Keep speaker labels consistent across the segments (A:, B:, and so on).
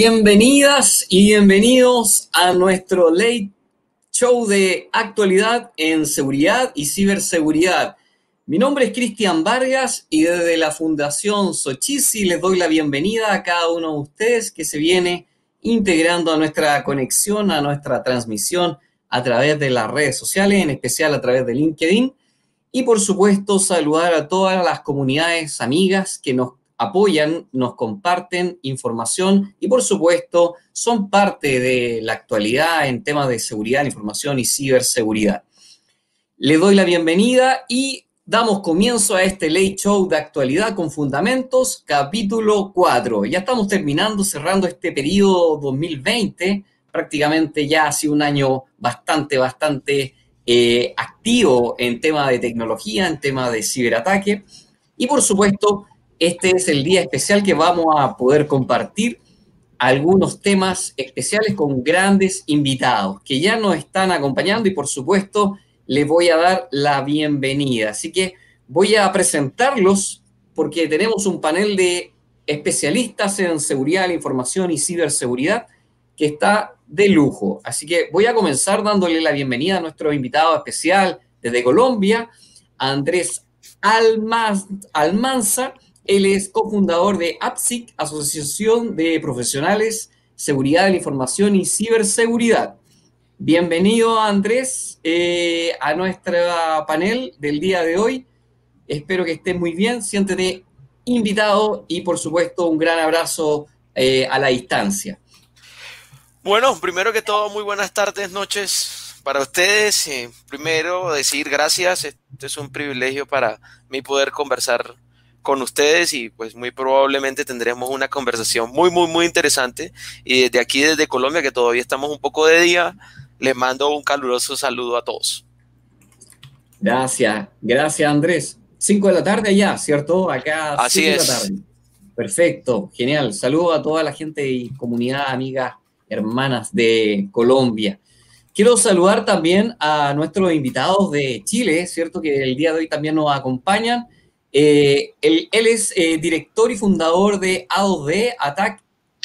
A: Bienvenidas y bienvenidos a nuestro late show de actualidad en seguridad y ciberseguridad. Mi nombre es Cristian Vargas y desde la Fundación Sochisi les doy la bienvenida a cada uno de ustedes que se viene integrando a nuestra conexión, a nuestra transmisión a través de las redes sociales, en especial a través de LinkedIn. Y por supuesto, saludar a todas las comunidades amigas que nos apoyan, nos comparten información y por supuesto son parte de la actualidad en temas de seguridad, información y ciberseguridad. Le doy la bienvenida y damos comienzo a este late show de actualidad con fundamentos, capítulo 4. Ya estamos terminando, cerrando este periodo 2020, prácticamente ya ha sido un año bastante, bastante eh, activo en tema de tecnología, en tema de ciberataque. Y por supuesto, este es el día especial que vamos a poder compartir algunos temas especiales con grandes invitados que ya nos están acompañando y por supuesto les voy a dar la bienvenida. Así que voy a presentarlos porque tenemos un panel de especialistas en seguridad la información y ciberseguridad que está de lujo. Así que voy a comenzar dándole la bienvenida a nuestro invitado especial desde Colombia, Andrés Almanza él es cofundador de APSIC, Asociación de Profesionales, Seguridad de la Información y Ciberseguridad. Bienvenido, Andrés, eh, a nuestro panel del día de hoy. Espero que estés muy bien, siéntete invitado y, por supuesto, un gran abrazo eh, a la distancia.
B: Bueno, primero que todo, muy buenas tardes, noches para ustedes. primero, decir gracias. Este es un privilegio para mí poder conversar con ustedes y pues muy probablemente tendremos una conversación muy, muy, muy interesante. Y desde aquí, desde Colombia, que todavía estamos un poco de día, les mando un caluroso saludo a todos.
A: Gracias, gracias Andrés. Cinco de la tarde ya, ¿cierto? Acá.
B: Así es.
A: De la tarde. Perfecto, genial. Saludo a toda la gente y comunidad, amigas, hermanas de Colombia. Quiero saludar también a nuestros invitados de Chile, ¿cierto? Que el día de hoy también nos acompañan. Eh, él, es eh, director y fundador de AOD, Attack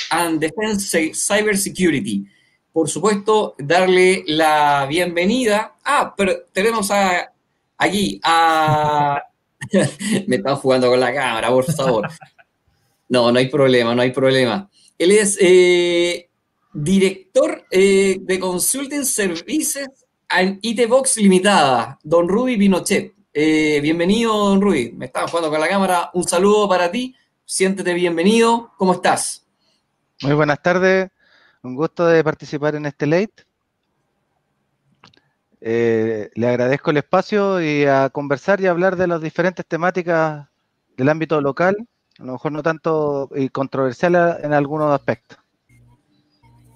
A: and Defense Cyber Security. Por supuesto, darle la bienvenida. Ah, pero tenemos a, aquí a... Me están jugando con la cámara, por favor. No, no hay problema, no hay problema. Él es eh, director de Consulting Services en ITBox Limitada, don Ruby Pinochet. Eh, bienvenido, don. Me estaba jugando con la cámara. Un saludo para ti. Siéntete bienvenido. ¿Cómo estás?
C: Muy buenas tardes. Un gusto de participar en este late. Eh, le agradezco el espacio y a conversar y hablar de las diferentes temáticas del ámbito local, a lo mejor no tanto y controversial en algunos aspectos.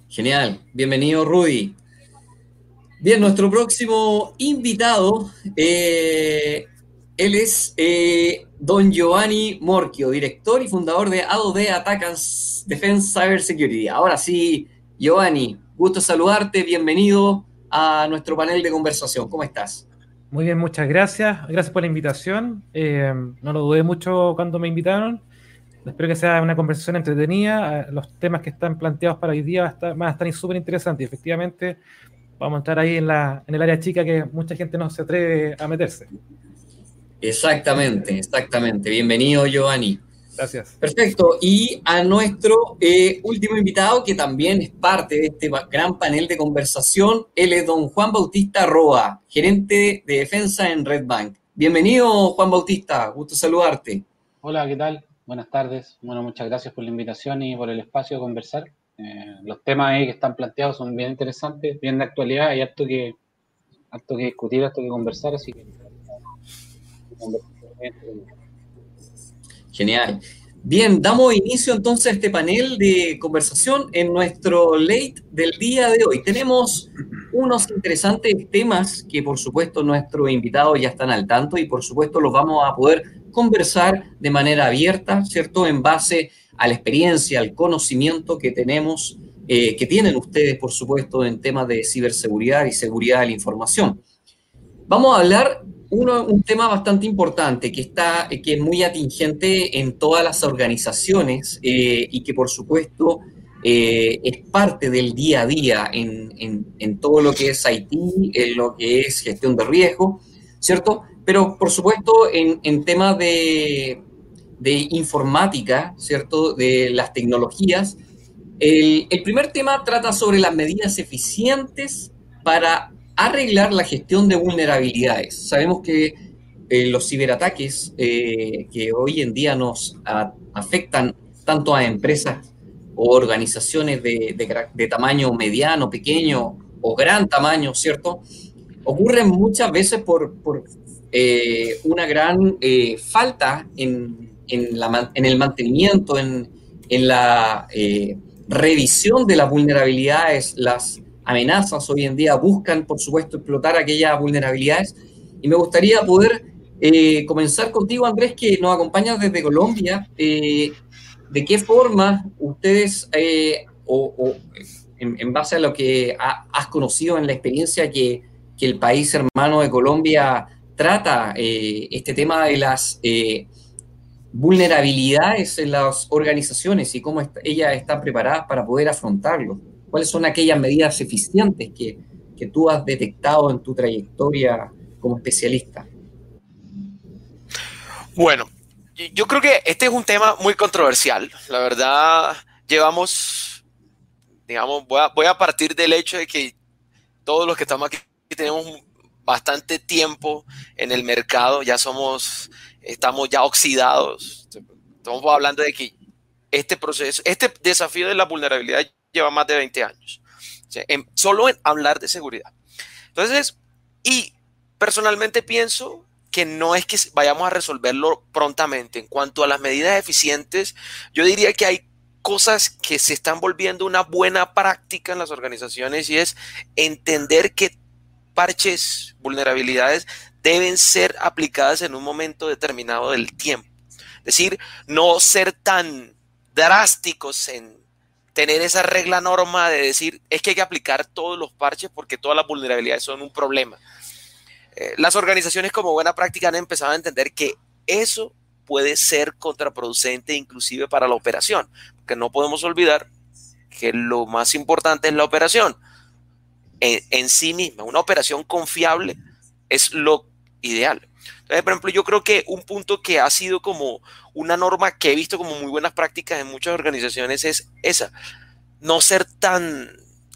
A: Genial. Bienvenido, Rudy. Bien, nuestro próximo invitado, eh, él es eh, don Giovanni Morchio, director y fundador de ADOD Attackers Defense Cyber Security. Ahora sí, Giovanni, gusto saludarte, bienvenido a nuestro panel de conversación. ¿Cómo estás?
D: Muy bien, muchas gracias. Gracias por la invitación. Eh, no lo dudé mucho cuando me invitaron. Espero que sea una conversación entretenida. Los temas que están planteados para hoy día van a estar súper interesantes. Efectivamente, vamos a entrar ahí en, la, en el área chica que mucha gente no se atreve a meterse.
A: Exactamente, exactamente. Bienvenido, Giovanni.
D: Gracias.
A: Perfecto. Y a nuestro eh, último invitado, que también es parte de este gran panel de conversación, él es don Juan Bautista Roa, gerente de defensa en Red Bank. Bienvenido, Juan Bautista. Gusto saludarte.
E: Hola, ¿qué tal? Buenas tardes. Bueno, muchas gracias por la invitación y por el espacio de conversar. Eh, los temas ahí que están planteados son bien interesantes, bien de actualidad, hay harto que, harto que discutir, harto que conversar, así que...
A: Genial. Bien, damos inicio entonces a este panel de conversación en nuestro late del día de hoy. Tenemos unos interesantes temas que por supuesto nuestros invitados ya están al tanto y por supuesto los vamos a poder conversar de manera abierta, ¿cierto? En base a la experiencia, al conocimiento que tenemos, eh, que tienen ustedes, por supuesto, en temas de ciberseguridad y seguridad de la información. Vamos a hablar uno, un tema bastante importante que, está, que es muy atingente en todas las organizaciones eh, y que por supuesto eh, es parte del día a día en, en, todo lo que es IT, en lo que es gestión de riesgo, ¿cierto? Pero por supuesto en, en temas de, de, informática, ¿cierto? De las tecnologías. El, primer tema trata sobre las medidas eficientes para arreglar la gestión de vulnerabilidades. Sabemos que eh, los ciberataques eh, que hoy en día nos afectan tanto a empresas o organizaciones de, tamaño mediano, pequeño o gran tamaño, ¿cierto? Ocurren muchas veces por, eh, una gran falta en, en, el mantenimiento, en, en la revisión de las vulnerabilidades, las amenazas hoy en día buscan, por supuesto, explotar aquellas vulnerabilidades. Y me gustaría poder eh, comenzar contigo, Andrés, que nos acompañas desde Colombia. Eh, ¿De qué forma ustedes, eh, o, en, base a lo que has conocido en la experiencia que, que, el país hermano de Colombia trata este tema de las vulnerabilidades en las organizaciones y cómo ellas están preparadas para poder afrontarlo? ¿Cuáles son aquellas medidas eficientes que, que tú has detectado en tu trayectoria como especialista?
B: Bueno, yo creo que este es un tema muy controversial. La verdad, llevamos, digamos, voy a partir del hecho de que todos los que estamos aquí tenemos bastante tiempo en el mercado, ya somos, estamos ya oxidados. Estamos hablando de que este proceso, este desafío de la vulnerabilidad lleva más de 20 años. solo en hablar de seguridad. Entonces, y personalmente pienso que no es que vayamos a resolverlo prontamente. En cuanto a las medidas eficientes, yo diría que hay cosas que se están volviendo una buena práctica en las organizaciones y es entender que parches, vulnerabilidades deben ser aplicadas en un momento determinado del tiempo. Es decir, no ser tan drásticos en tener esa regla norma de decir es que hay que aplicar todos los parches porque todas las vulnerabilidades son un problema. Eh, las organizaciones como buena práctica han empezado a entender que eso puede ser contraproducente inclusive para la operación, porque no podemos olvidar que lo más importante es la operación en, en sí misma. Una operación confiable es lo ideal. Entonces, por ejemplo, yo creo que un punto que ha sido como una norma que he visto como muy buenas prácticas en muchas organizaciones es esa, no ser tan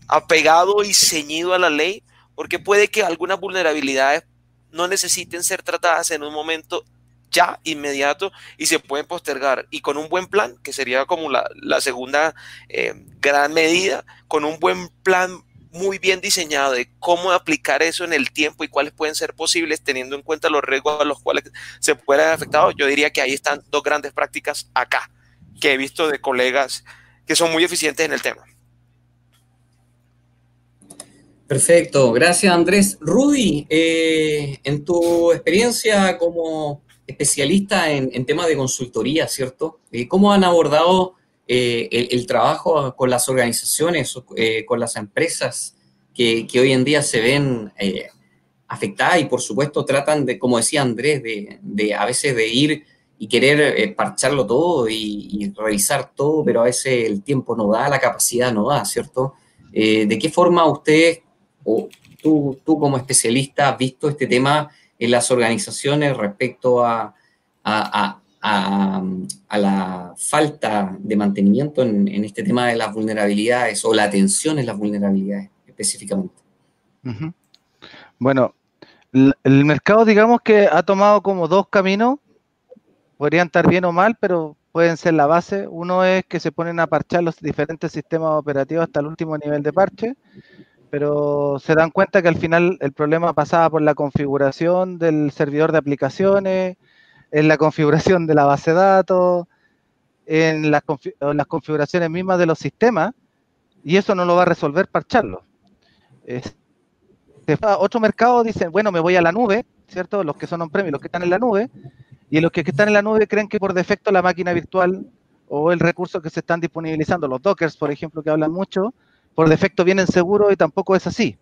B: apegado y ceñido a la ley, porque puede que algunas vulnerabilidades no necesiten ser tratadas en un momento ya inmediato y se pueden postergar. Y con un buen plan, que sería como la, segunda eh, gran medida, con un buen plan muy bien diseñado de cómo aplicar eso en el tiempo y cuáles pueden ser posibles teniendo en cuenta los riesgos a los cuales se pueden afectar, yo diría que ahí están dos grandes prácticas acá que he visto de colegas que son muy eficientes en el tema.
A: Perfecto, gracias Andrés. Rudy, eh, en tu experiencia como especialista en, temas de consultoría, ¿cierto? Eh, ¿Cómo han abordado eh, el, trabajo con las organizaciones, eh, con las empresas que, hoy en día se ven eh, afectadas y por supuesto tratan de, como decía Andrés, de, a veces de ir y querer parcharlo todo y, revisar todo, pero a veces el tiempo no da, la capacidad no da, ¿cierto? ¿De qué forma usted o tú, tú como especialista has visto este tema en las organizaciones respecto a, la falta de mantenimiento en, este tema de las vulnerabilidades o la atención en las vulnerabilidades específicamente.
C: Bueno, el, mercado digamos que ha tomado como dos caminos, podrían estar bien o mal, pero pueden ser la base. Uno es que se ponen a parchar los diferentes sistemas operativos hasta el último nivel de parche, pero se dan cuenta que al final el problema pasaba por la configuración del servidor de aplicaciones, en la configuración de la base de datos, en las, configuraciones mismas de los sistemas, y eso no lo va a resolver parcharlo. otro mercado dicen, bueno, me voy a la nube, ¿cierto? Los que son on-premise, los que están en la nube, y los que están en la nube creen que por defecto la máquina virtual o el recurso que se están disponibilizando, los dockers, por ejemplo, que hablan mucho, por defecto vienen seguros y tampoco es así.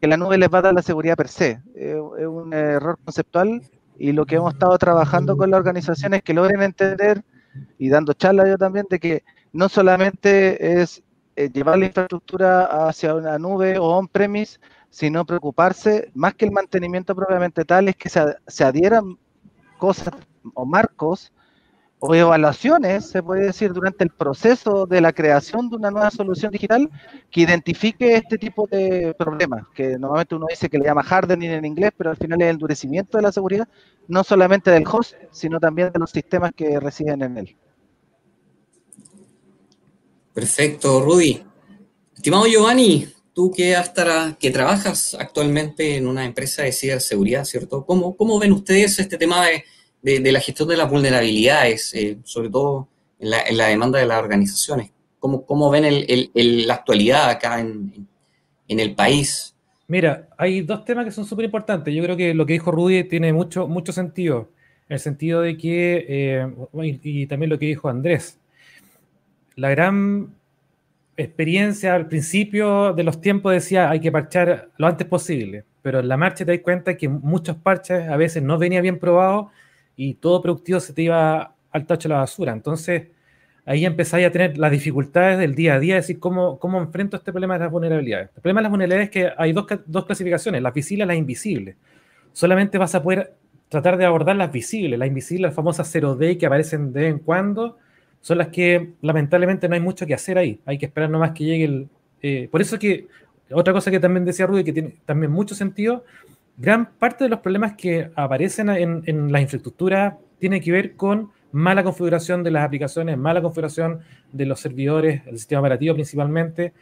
C: que la nube les va a dar la seguridad per se. es un error conceptual y lo que hemos estado trabajando con la organización es que logren entender y dando charla yo también de que no solamente es eh, llevar la infraestructura hacia una nube o on-premise, sino preocuparse más que el mantenimiento propiamente tal, es que se, se adhieran cosas o marcos o evaluaciones, se puede decir, durante el proceso de la creación de una nueva solución digital que identifique este tipo de problemas, que normalmente uno dice que le llama hardening en inglés, pero al final es el endurecimiento de la seguridad, no solamente del host, sino también de los sistemas que residen en él.
A: Perfecto, Rudy. Estimado Giovanni, tú que, hasta, que trabajas actualmente en una empresa de ciberseguridad, ¿cierto? ¿Cómo, cómo ven ustedes este tema de de, la gestión de las vulnerabilidades, eh, sobre todo en la, demanda de las organizaciones. ¿Cómo, cómo ven la actualidad acá en, el país?
D: Mira, hay dos temas que son súper importantes. Yo creo que lo que dijo Rudy tiene mucho, mucho sentido. En el sentido de que, eh, y, también lo que dijo Andrés, la gran experiencia al principio de los tiempos decía hay que parchar lo antes posible, pero en la marcha te das cuenta que muchos parches a veces no venían bien probados y todo productivo se te iba al tacho de la basura. Entonces, ahí empezáis a tener las dificultades del día a día, es decir, cómo, cómo enfrento este problema de las vulnerabilidades. El problema de las vulnerabilidades es que hay dos, dos clasificaciones, las visibles y las invisibles. Solamente vas a poder tratar de abordar las visibles. Las invisibles, las famosas 0D que aparecen de vez en cuando, son las que lamentablemente no hay mucho que hacer ahí. Hay que esperar nomás que llegue el... Eh, por eso que, otra cosa que también decía Rudy, que tiene también mucho sentido, gran parte de los problemas que aparecen en, la infraestructura tiene que ver con mala configuración de las aplicaciones, mala configuración de los servidores, el sistema operativo principalmente,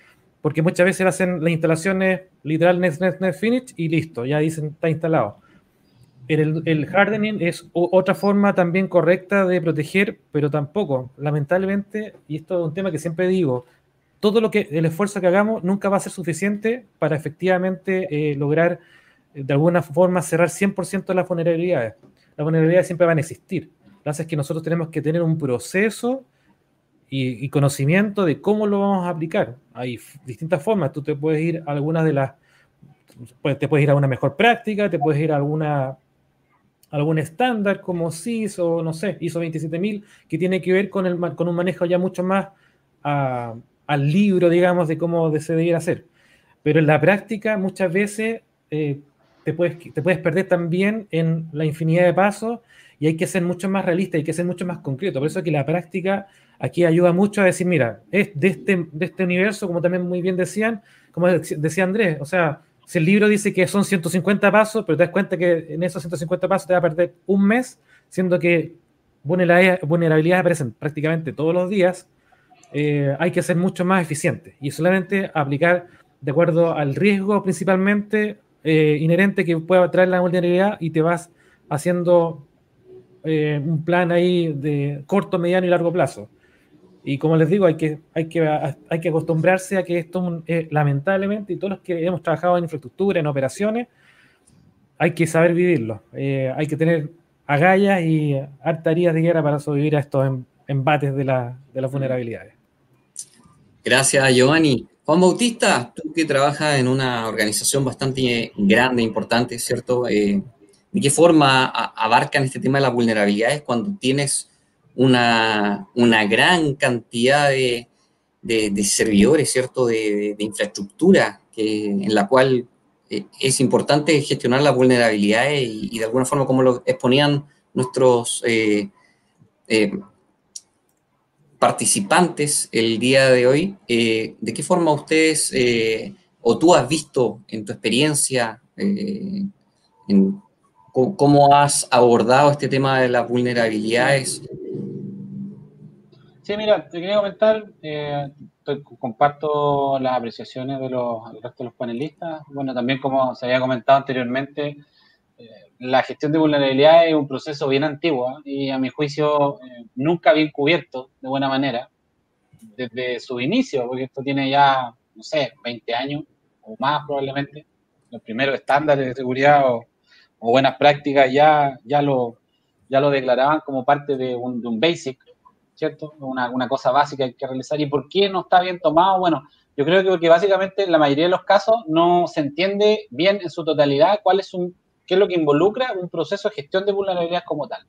D: porque muchas veces hacen las instalaciones literal next, next, next, finish y listo, ya dicen está instalado. El, el hardening es otra forma también correcta de proteger, pero tampoco, lamentablemente, y esto es un tema que siempre digo, todo lo que el esfuerzo que hagamos nunca va a ser suficiente para efectivamente eh, lograr de alguna forma cerrar 100% de las vulnerabilidades. Las vulnerabilidades siempre van a existir. Lo que pasa es que nosotros tenemos que tener un proceso y, conocimiento de cómo lo vamos a aplicar. Hay distintas formas. Tú te puedes ir a algunas de las. Te puedes ir a una mejor práctica, te puedes ir a alguna algún estándar como CIS o no sé, ISO 27000, que tiene que ver con, el, con un manejo ya mucho más al libro, digamos, de cómo se debiera hacer. Pero en la práctica muchas veces eh, te puedes, te puedes perder también en la infinidad de pasos y hay que ser mucho más realista, hay que ser mucho más concreto. Por eso que la práctica aquí ayuda mucho a decir, mira, es de este, de este universo, como también muy bien decían, como decía Andrés, o sea, si el libro dice que son 150 pasos, pero te das cuenta que en esos 150 pasos te va a perder un mes, siendo que vulnerabilidades aparecen prácticamente todos los días, eh, hay que ser mucho más eficiente y solamente aplicar de acuerdo al riesgo principalmente eh, inherente que pueda traer la vulnerabilidad y te vas haciendo eh, un plan ahí de corto, mediano y largo plazo. Y como les digo, hay que, hay que, hay que acostumbrarse a que esto, eh, lamentablemente, y todos los que hemos trabajado en infraestructura, en operaciones, hay que saber vivirlo. hay que tener agallas y hartarías de guerra para sobrevivir a estos em, embates de, la, de las vulnerabilidades.
A: Gracias, Giovanni. Juan Bautista, tú que trabajas en una organización bastante grande, importante, ¿cierto? Eh, ¿De qué forma abarcan este tema de las vulnerabilidades cuando tienes una, gran cantidad de, servidores, ¿cierto? De, infraestructura que, en la cual eh, es importante gestionar las vulnerabilidades y, de alguna forma como lo exponían nuestros eh, participantes el día de hoy, eh, ¿de qué forma ustedes eh, o tú has visto en tu experiencia eh, cómo has abordado este tema de las vulnerabilidades?
E: Sí, mira, te quería comentar, comparto las apreciaciones de los, del resto de los panelistas. Bueno, también como se había comentado anteriormente, la gestión de vulnerabilidad es un proceso bien antiguo ¿eh? y a mi juicio eh, nunca bien cubierto de buena manera desde su inicio, porque esto tiene ya, no sé, 20 años o más probablemente. Los primeros estándares de seguridad o, buenas prácticas ya, ya, lo, ya lo declaraban como parte de un, basic, ¿cierto? Una, una cosa básica que hay que realizar. ¿Y por qué no está bien tomado? Bueno, Yo creo que porque básicamente en la mayoría de los casos no se entiende bien en su totalidad cuál es un, qué es lo que involucra un proceso de gestión de vulnerabilidades como tal.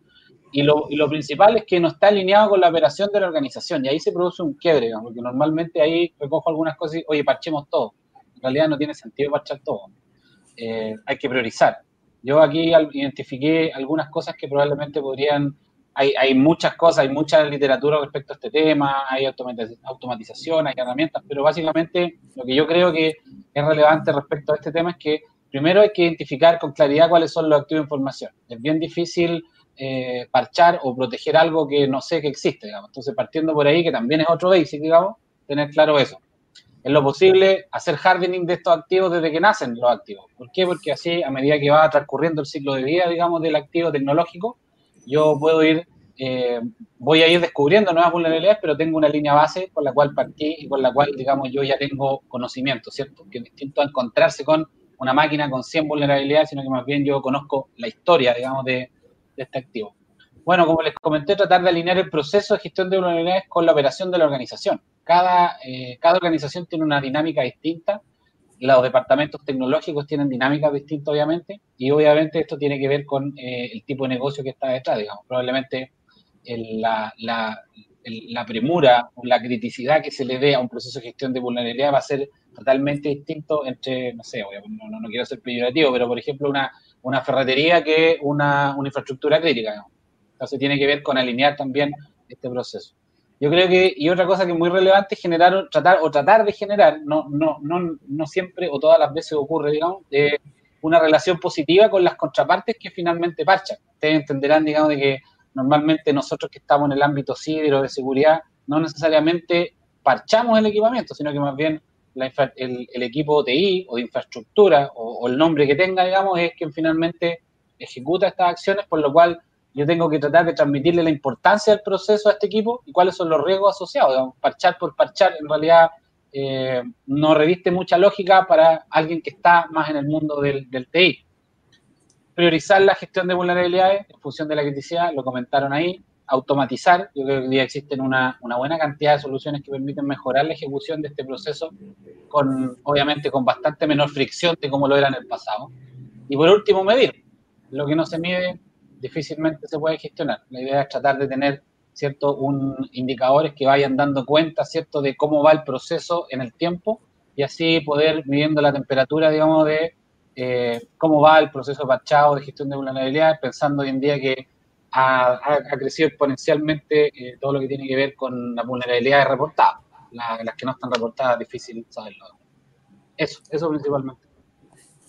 E: Y lo, y lo, principal es que no está alineado con la operación de la organización. Y ahí se produce un quiebre, digamos, porque normalmente ahí recojo algunas cosas y, oye, parchemos todo. En realidad no tiene sentido parchar todo. Eh, hay que priorizar. Yo aquí identifiqué algunas cosas que probablemente podrían... Hay, hay, muchas cosas, hay mucha literatura respecto a este tema, hay automatización, hay herramientas, pero básicamente lo que yo creo que es relevante respecto a este tema es que primero hay que identificar con claridad cuáles son los activos de información. Es bien difícil eh, parchar o proteger algo que no sé que existe, digamos. Entonces, partiendo por ahí, que también es otro basic, digamos, tener claro eso. Es lo posible hacer hardening de estos activos desde que nacen los activos. ¿Por qué? Porque así, a medida que va transcurriendo el ciclo de vida, digamos, del activo tecnológico, yo puedo ir, eh, voy a ir descubriendo nuevas vulnerabilidades, pero tengo una línea base con la cual partí y con la cual, digamos, yo ya tengo conocimiento, ¿cierto? Que es distinto a encontrarse con una máquina con 100 vulnerabilidades, sino que más bien yo conozco la historia, digamos, de, este activo. Bueno, como les comenté, tratar de alinear el proceso de gestión de vulnerabilidades con la operación de la organización. Cada, eh, cada organización tiene una dinámica distinta, los departamentos tecnológicos tienen dinámicas distintas, obviamente, y obviamente esto tiene que ver con eh, el tipo de negocio que está detrás, digamos. Probablemente la, la, la, premura o la criticidad que se le dé a un proceso de gestión de vulnerabilidad va a ser totalmente distinto entre, no sé, no, no, no quiero ser peyorativo, pero por ejemplo, una, una ferretería que una, una infraestructura crítica. Entonces tiene que ver con alinear también este proceso. Yo creo que, y otra cosa que es muy relevante generar, tratar, o tratar de generar, no, no, no, no siempre o todas las veces ocurre, digamos, una relación positiva con las contrapartes que finalmente parchan. Ustedes entenderán, digamos, de que normalmente nosotros que estamos en el ámbito civil o de seguridad, no necesariamente parchamos el equipamiento, sino que más bien el, equipo TI o de infraestructura o, el nombre que tenga, digamos, es quien finalmente ejecuta estas acciones, por lo cual yo tengo que tratar de transmitirle la importancia del proceso a este equipo y cuáles son los riesgos asociados. Parchar por parchar, en realidad eh, no reviste mucha lógica para alguien que está más en el mundo del TI. Priorizar la gestión de vulnerabilidades en función de la criticidad, lo comentaron ahí automatizar. Yo creo que existen una, una, buena cantidad de soluciones que permiten mejorar la ejecución de este proceso, con, obviamente con bastante menor fricción de como lo era en el pasado. Y por último, medir. Lo que no se mide difícilmente se puede gestionar. La idea es tratar de tener cierto un indicadores que vayan dando cuenta cierto de cómo va el proceso en el tiempo y así poder midiendo la temperatura digamos de eh, cómo va el proceso parchado de gestión de vulnerabilidad pensando hoy en día que ha, crecido exponencialmente eh, todo lo que tiene que ver con la vulnerabilidad reportada. las que no están reportadas, difícil saberlo. Eso, eso principalmente.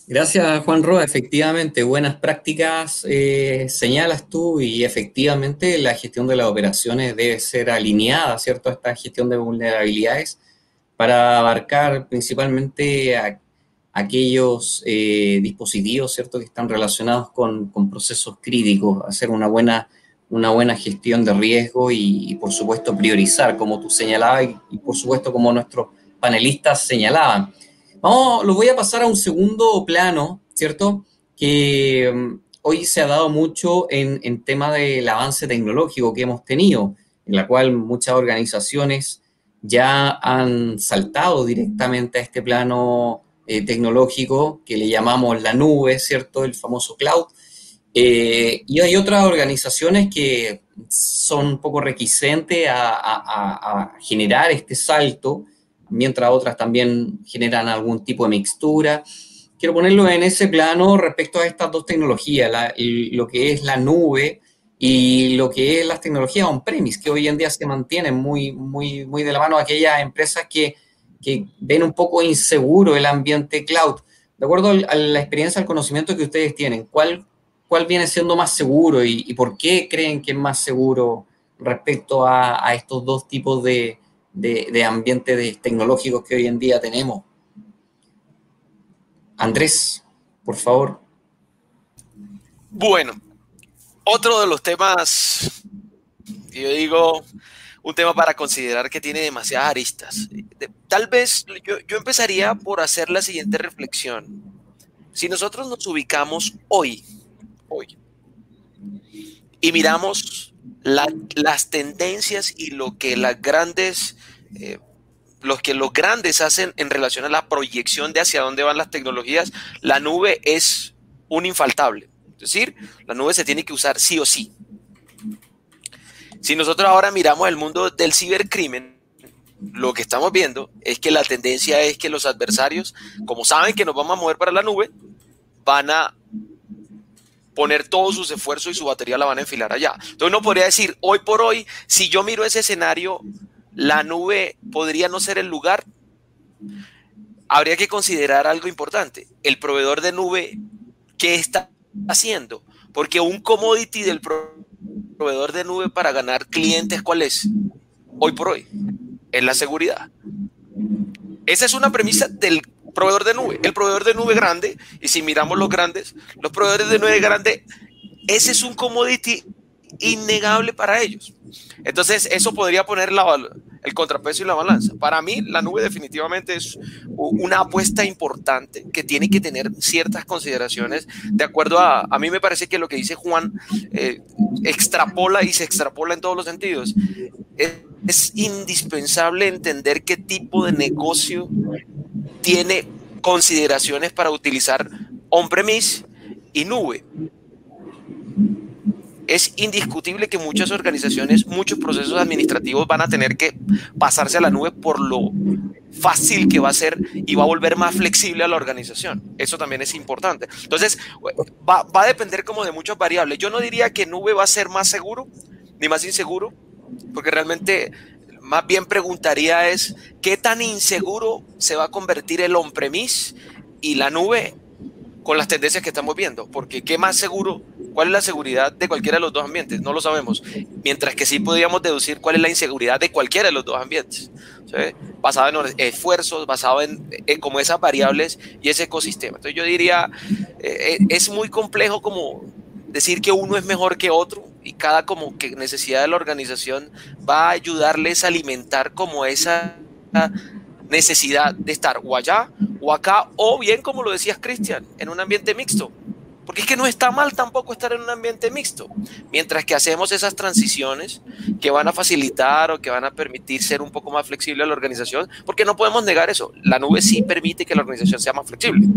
A: Gracias, Juan Roa. Efectivamente, buenas prácticas eh, señalas tú y efectivamente la gestión de las operaciones debe ser alineada, ¿cierto?, a esta gestión de vulnerabilidades para abarcar principalmente a aquellos eh, dispositivos, ¿cierto?, que están relacionados con, con, procesos críticos, hacer una buena, una buena gestión de riesgo y, por supuesto, priorizar, como tú señalabas y, por supuesto, como nuestros panelistas señalaban. Vamos, lo voy a pasar a un segundo plano, ¿cierto?, que um, hoy se ha dado mucho en, en tema del avance tecnológico que hemos tenido, en la cual muchas organizaciones ya han saltado directamente a este plano eh, tecnológico que le llamamos la nube, ¿cierto? El famoso cloud. Eh, y hay otras organizaciones que son un poco requisentes a, generar este salto, mientras otras también generan algún tipo de mixtura. Quiero ponerlo en ese plano respecto a estas dos tecnologías, lo que es la nube y lo que es las tecnologías on-premise, que hoy en día se mantienen muy, muy, muy de la mano aquellas empresas que que ven un poco inseguro el ambiente cloud. De acuerdo a la experiencia, al conocimiento que ustedes tienen, ¿cuál, cuál viene siendo más seguro y, por qué creen que es más seguro respecto a, estos dos tipos de, de, ambientes tecnológicos que hoy en día tenemos? Andrés, por favor.
B: Bueno, otro de los temas, yo digo, un tema para considerar que tiene demasiadas aristas. Tal vez yo, empezaría por hacer la siguiente reflexión. Si nosotros nos ubicamos hoy, hoy, y miramos las tendencias y lo que las grandes, eh, los que los grandes hacen en relación a la proyección de hacia dónde van las tecnologías, la nube es un infaltable. Es decir, la nube se tiene que usar sí o sí. Si nosotros ahora miramos el mundo del cibercrimen, lo que estamos viendo es que la tendencia es que los adversarios, como saben que nos vamos a mover para la nube, van a poner todos sus esfuerzos y su batería la van a enfilar allá. Entonces uno podría decir, hoy por hoy, si yo miro ese escenario, la nube podría no ser el lugar. Habría que considerar algo importante. El proveedor de nube, ¿qué está haciendo? Porque un commodity del proveedor de nube para ganar clientes, ¿cuál es? Hoy por hoy, es la seguridad. Esa es una premisa del proveedor de nube. El proveedor de nube grande, y si miramos los grandes, los proveedores de nube grande, ese es un commodity innegable para ellos. Entonces, eso podría poner la, el contrapeso y la balanza. Para mí, la nube definitivamente es una apuesta importante que tiene que tener ciertas consideraciones de acuerdo a, a mí me parece que lo que dice Juan eh, extrapola y se extrapola en todos los sentidos. Es, es indispensable entender qué tipo de negocio tiene consideraciones para utilizar on-premise y nube es indiscutible que muchas organizaciones, muchos procesos administrativos van a tener que pasarse a la nube por lo fácil que va a ser y va a volver más flexible a la organización. Eso también es importante. Entonces, va, a depender como de muchas variables. Yo no diría que nube va a ser más seguro ni más inseguro, porque realmente más bien preguntaría es qué tan inseguro se va a convertir el on-premise y la nube con las tendencias que estamos viendo, porque qué más seguro ¿Cuál es la seguridad de cualquiera de los dos ambientes? No lo sabemos. Mientras que sí podríamos deducir cuál es la inseguridad de cualquiera de los dos ambientes. Basado en esfuerzos, basado en, como esas variables y ese ecosistema. Entonces yo diría, eh, eh, es muy complejo como decir que uno es mejor que otro y cada como que necesidad de la organización va a ayudarles a alimentar como esa necesidad de estar o allá o acá o bien como lo decías Cristian, en un ambiente mixto porque es que no está mal tampoco estar en un ambiente mixto. Mientras que hacemos esas transiciones que van a facilitar o que van a permitir ser un poco más flexible a la organización, porque no podemos negar eso. La nube sí permite que la organización sea más flexible.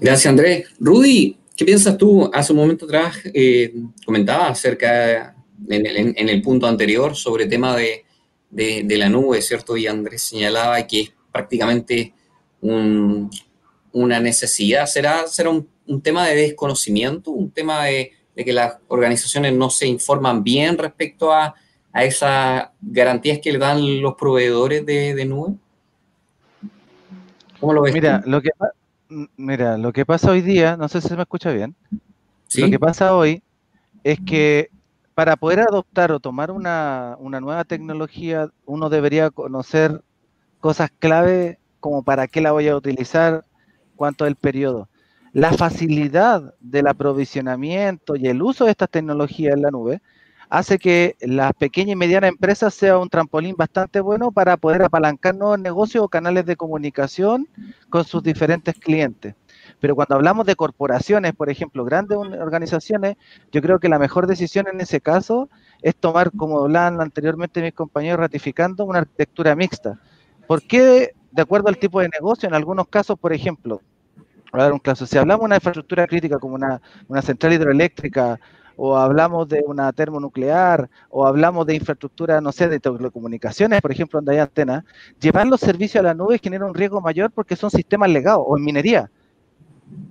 A: Gracias, Andrés. Rudy, ¿qué piensas tú? Hace un momento atrás eh, comentabas acerca, en el, punto anterior, sobre el tema de, de la nube, ¿cierto? Y Andrés señalaba que es prácticamente un, una necesidad? ¿Será, será un, tema de desconocimiento, un tema de, que las organizaciones no se informan bien respecto a, esas garantías que le dan los proveedores de, nube?
C: ¿Cómo lo ves? Mira, lo que, mira, lo que pasa hoy día, no sé si se me escucha bien, lo que pasa hoy es que para poder adoptar o tomar una, una nueva tecnología, uno debería conocer cosas clave como para qué la voy a utilizar, cuanto al periodo. La facilidad del aprovisionamiento y el uso de estas tecnologías en la nube hace que las pequeñas y medianas empresas sea un trampolín bastante bueno para poder apalancar nuevos negocios o canales de comunicación con sus diferentes clientes. Pero cuando hablamos de corporaciones, por ejemplo, grandes organizaciones, yo creo que la mejor decisión en ese caso es tomar, como hablaban anteriormente mis compañeros, ratificando una arquitectura mixta. ¿Por qué, de acuerdo al tipo de negocio, en algunos casos, por ejemplo, dar un caso, si hablamos de una infraestructura crítica como una, central hidroeléctrica, o hablamos de una termonuclear, o hablamos de infraestructura, no sé, de telecomunicaciones, por ejemplo, donde hay antenas, llevar los servicios a la nube genera un riesgo mayor porque son sistemas legados, o en minería.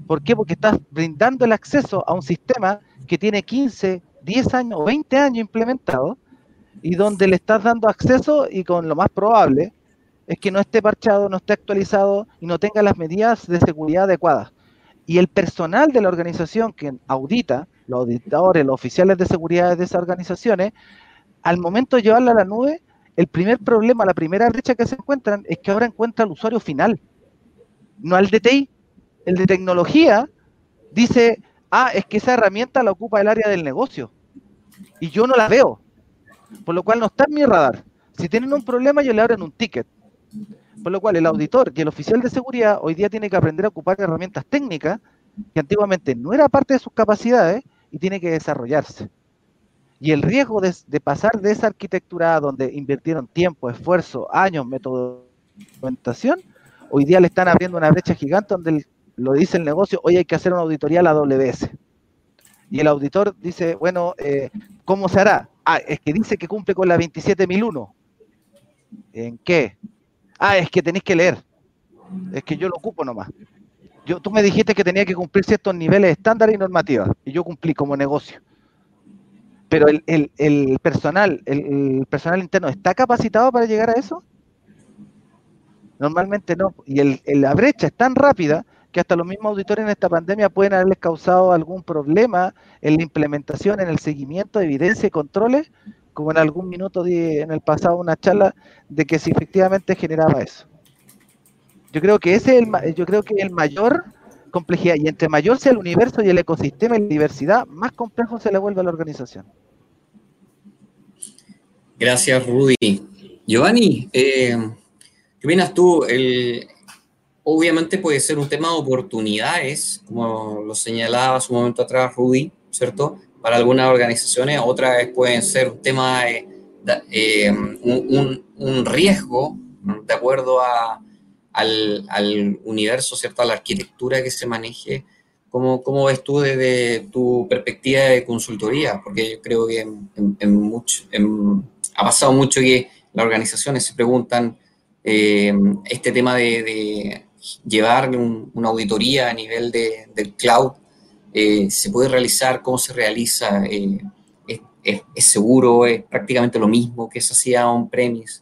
C: ¿Por qué? Porque estás brindando el acceso a un sistema que tiene 15, 10 años o 20 años implementado, y donde le estás dando acceso y con lo más probable es que no esté parchado, no esté actualizado y no tenga las medidas de seguridad adecuadas. Y el personal de la organización que audita, los auditores, los oficiales de seguridad de esas organizaciones, al momento de llevarla a la nube, el primer problema, la primera brecha que se encuentran es que ahora encuentra al usuario final, no al DTI. El de tecnología dice, ah, es que esa herramienta la ocupa el área del negocio y yo no la veo, por lo cual no está en mi radar. Si tienen un problema, yo le abren un ticket. Por lo cual el auditor y el oficial de seguridad hoy día tiene que aprender a ocupar herramientas técnicas que antiguamente no era parte de sus capacidades y tiene que desarrollarse. Y el riesgo de, pasar de esa arquitectura donde invirtieron tiempo, esfuerzo, años, implementación, hoy día le están abriendo una brecha gigante donde lo dice el negocio, hoy hay que hacer una auditoría a la WS. Y el auditor dice, bueno, eh, ¿cómo se hará? Ah, es que dice que cumple con la 27001. ¿En qué? Ah, es que tenéis que leer. Es que yo lo ocupo nomás. Yo, tú me dijiste que tenía que cumplir ciertos niveles estándar y normativas, y yo cumplí como negocio. Pero el, personal, el, personal interno, ¿está capacitado para llegar a eso? Normalmente no. Y la brecha es tan rápida que hasta los mismos auditores en esta pandemia pueden haberles causado algún problema en la implementación, en el seguimiento de evidencia y controles, como en algún minuto en el pasado una charla de que si efectivamente generaba eso. Yo creo que ese es el, yo creo que el mayor complejidad y entre mayor sea el universo y el ecosistema y la diversidad, más complejo se le vuelve a la organización.
A: Gracias, Rudy. Giovanni, eh, ¿qué opinas tú? El, obviamente puede ser un tema de oportunidades, como lo señalaba hace un momento atrás Rudy, ¿cierto? Para algunas organizaciones, otras pueden ser un tema eh, un, riesgo de acuerdo al, universo, ¿cierto? A la arquitectura que se maneje. ¿Cómo, ¿Cómo, ves tú desde tu perspectiva de consultoría? Porque yo creo que en, ha pasado mucho que las organizaciones se preguntan eh, este tema de llevar una auditoría a nivel de, del cloud, eh, se puede realizar, cómo se realiza, eh, es, seguro, es prácticamente lo mismo que se hacía on-premise.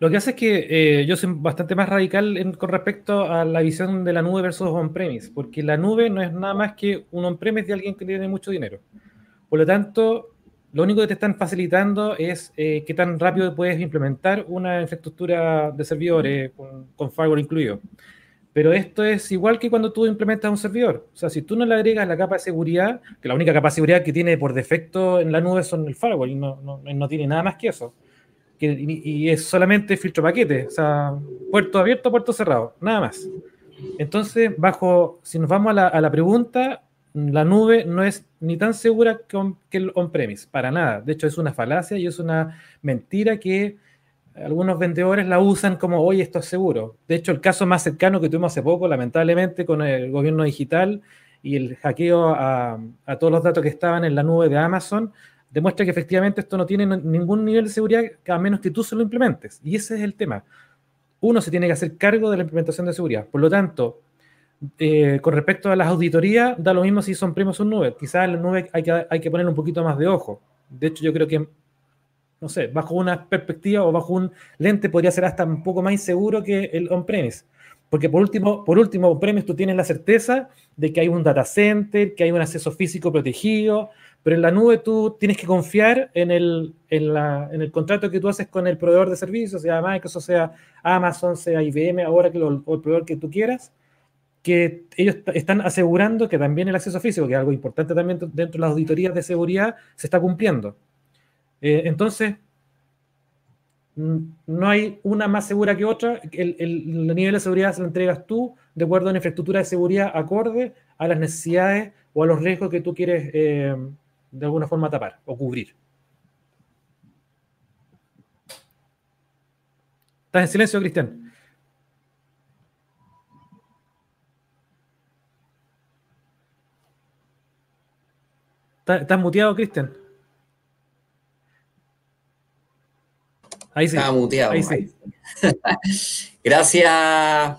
D: Lo que hace es que eh, yo soy bastante más radical con respecto a la visión de la nube versus on-premise, porque la nube no es nada más que un on-premise de alguien que tiene mucho dinero. Por lo tanto, lo único que te están facilitando es eh, qué tan rápido puedes implementar una infraestructura de servidores con, firewall incluido. Pero esto es igual que cuando tú implementas un servidor. O sea, si tú no le agregas la capa de seguridad, que la única capa de seguridad que tiene por defecto en la nube son el firewall y no, no, tiene nada más que eso. y, es solamente filtro paquete, o sea, puerto abierto, puerto cerrado, nada más. Entonces, bajo, si nos vamos a la, a la pregunta, la nube no es ni tan segura que, el on-premise, para nada. De hecho, es una falacia y es una mentira que algunos vendedores la usan como, oye, esto es seguro. De hecho, el caso más cercano que tuvimos hace poco, lamentablemente, con el gobierno digital y el hackeo a, todos los datos que estaban en la nube de Amazon, demuestra que efectivamente esto no tiene ningún nivel de seguridad a menos que tú se lo implementes. Y ese es el tema. Uno se tiene que hacer cargo de la implementación de seguridad. Por lo tanto, eh, con respecto a las auditorías, da lo mismo si son primos o nubes. Quizás en la nube hay que, hay que poner un poquito más de ojo. De hecho, yo creo que, no sé, bajo una perspectiva o bajo un lente podría ser hasta un poco más inseguro que el on-premise. Porque por último, por último, on-premise tú tienes la certeza de que hay un data center, que hay un acceso físico protegido, pero en la nube tú tienes que confiar en el, en, la, en el contrato que tú haces con el proveedor de servicios, sea Microsoft, sea Amazon, sea IBM, ahora que el proveedor que tú quieras que ellos están asegurando que también el acceso físico, que es algo importante también dentro de las auditorías de seguridad, se está cumpliendo. Eh, entonces, no hay una más segura que otra. El, nivel de seguridad se lo entregas tú de acuerdo a una infraestructura de seguridad acorde a las necesidades o a los riesgos que tú quieres eh, de alguna forma tapar o cubrir. ¿Estás en silencio, Cristian? ¿Estás muteado, Cristian?
A: Ahí sí. Estaba muteado. Ahí sí. Gracias,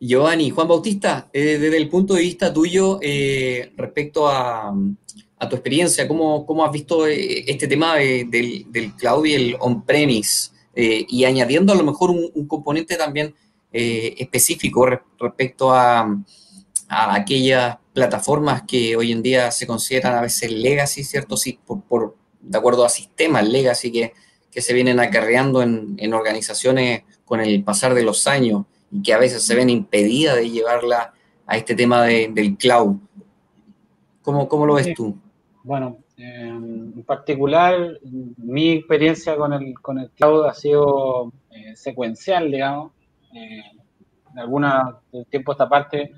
A: Giovanni. Juan Bautista, eh, desde el punto de vista tuyo, eh, respecto a, tu experiencia, ¿cómo, ¿cómo, has visto eh, este tema del, cloud y el on-premise? y añadiendo a lo mejor un, componente también específico respecto a, a aquellas plataformas que hoy en día se consideran a veces legacy, ¿cierto? Sí, por, de acuerdo a sistemas legacy que, que se vienen acarreando en, organizaciones con el pasar de los años y que a veces se ven impedidas de llevarla a este tema del cloud. ¿Cómo, ¿Cómo, lo ves tú?
E: Bueno, en particular, mi experiencia con el, con el cloud ha sido eh, secuencial, digamos. Eh, en alguna tiempo esta parte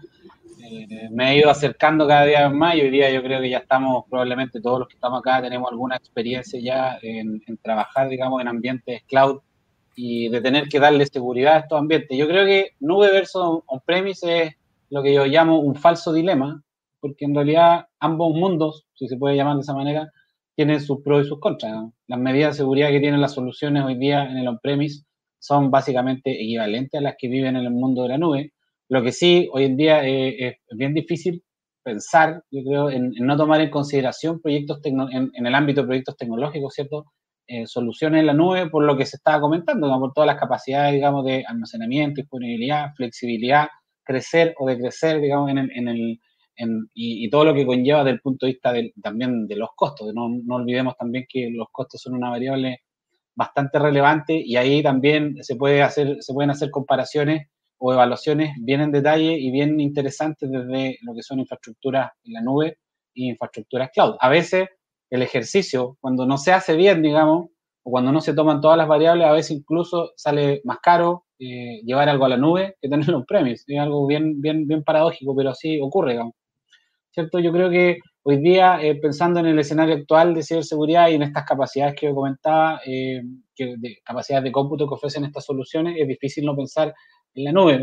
E: Eh, me he ido acercando cada día más y hoy día yo creo que ya estamos, probablemente todos los que estamos acá tenemos alguna experiencia ya en, trabajar, digamos, en ambientes cloud y de tener que darle seguridad a estos ambientes. Yo creo que nube versus on-premise es lo que yo llamo un falso dilema, porque en realidad ambos mundos, si se puede llamar de esa manera, tienen sus pros y sus contras. Las medidas de seguridad que tienen las soluciones hoy día en el on-premise son básicamente equivalentes a las que viven en el mundo de la nube. Lo que sí, hoy en día eh, es bien difícil pensar, yo creo, en, no tomar en consideración proyectos en, en, el ámbito de proyectos tecnológicos, ¿cierto? Eh, soluciones en la nube por lo que se estaba comentando, por todas las capacidades, digamos, de almacenamiento, disponibilidad, flexibilidad, crecer o decrecer, digamos, en el, en el y, todo lo que conlleva desde el punto de vista también de los costos. No, no olvidemos también que los costos son una variable bastante relevante y ahí también se, puede hacer, se pueden hacer comparaciones o evaluaciones bien en detalle y bien interesantes desde lo que son infraestructuras en la nube y infraestructuras cloud. A veces el ejercicio, cuando no se hace bien, digamos, o cuando no se toman todas las variables, a veces incluso sale más caro eh, llevar algo a la nube que tener un premios. Es algo bien, bien, bien paradójico, pero así ocurre, digamos. ¿Cierto? Yo creo que hoy día, eh, pensando en el escenario actual de ciberseguridad y en estas capacidades que comentaba, eh, capacidades de cómputo que ofrecen estas soluciones, es difícil no pensar en la nube.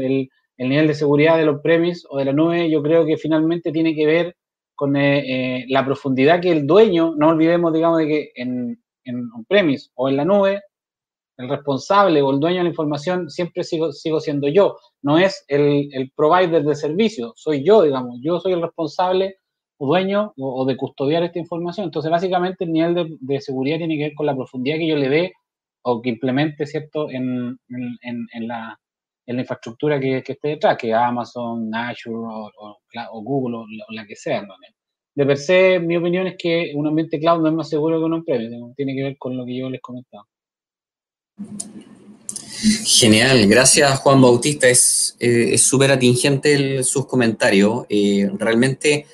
E: El, nivel de seguridad de los premis o de la nube, yo creo que finalmente tiene que ver con eh, la profundidad que el dueño, no olvidemos, digamos, de que en, en on-premise o en la nube, el responsable o el dueño de la información siempre sigo, sigo siendo yo, no es el, el provider de servicio, soy yo, digamos, yo soy el responsable o dueño o, de custodiar esta información. Entonces, básicamente el nivel de, seguridad tiene que ver con la profundidad que yo le dé o que implemente, ¿cierto?, en, en, la, en la infraestructura que, que, esté detrás, que Amazon, Azure o, o, Google o la, que sea. De per se, mi opinión es que un ambiente cloud no es más seguro que un on-premise, tiene que ver con lo que yo les comentaba.
A: Genial, gracias Juan Bautista, es eh, súper atingente sus comentarios. Eh, realmente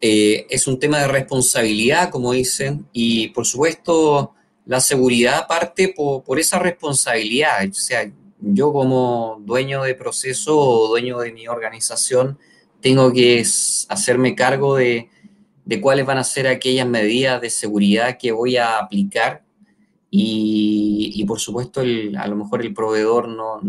A: eh, es un tema de responsabilidad, como dicen, y por supuesto la seguridad parte por, esa responsabilidad. O sea, yo como dueño de proceso o dueño de mi organización, tengo que hacerme cargo de, cuáles van a ser aquellas medidas de seguridad que voy a aplicar y, por supuesto a lo mejor el proveedor no,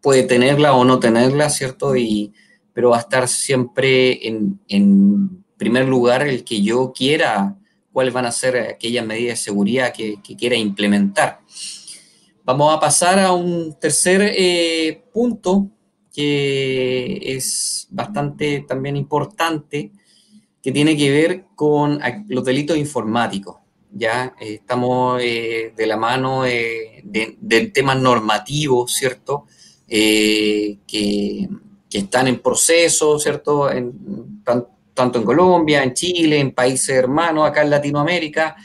A: puede tenerla o no tenerla, ¿cierto? Y, pero va a estar siempre en, primer lugar el que yo quiera, cuáles van a ser aquellas medidas de seguridad que, quiera implementar. Vamos a pasar a un tercer eh, punto que es bastante también importante, que tiene que ver con los delitos informáticos. Ya eh, estamos eh, de la mano de, temas normativos, ¿cierto? que, que están en proceso, ¿cierto? En, tanto en Colombia, en Chile, en países hermanos, acá en Latinoamérica.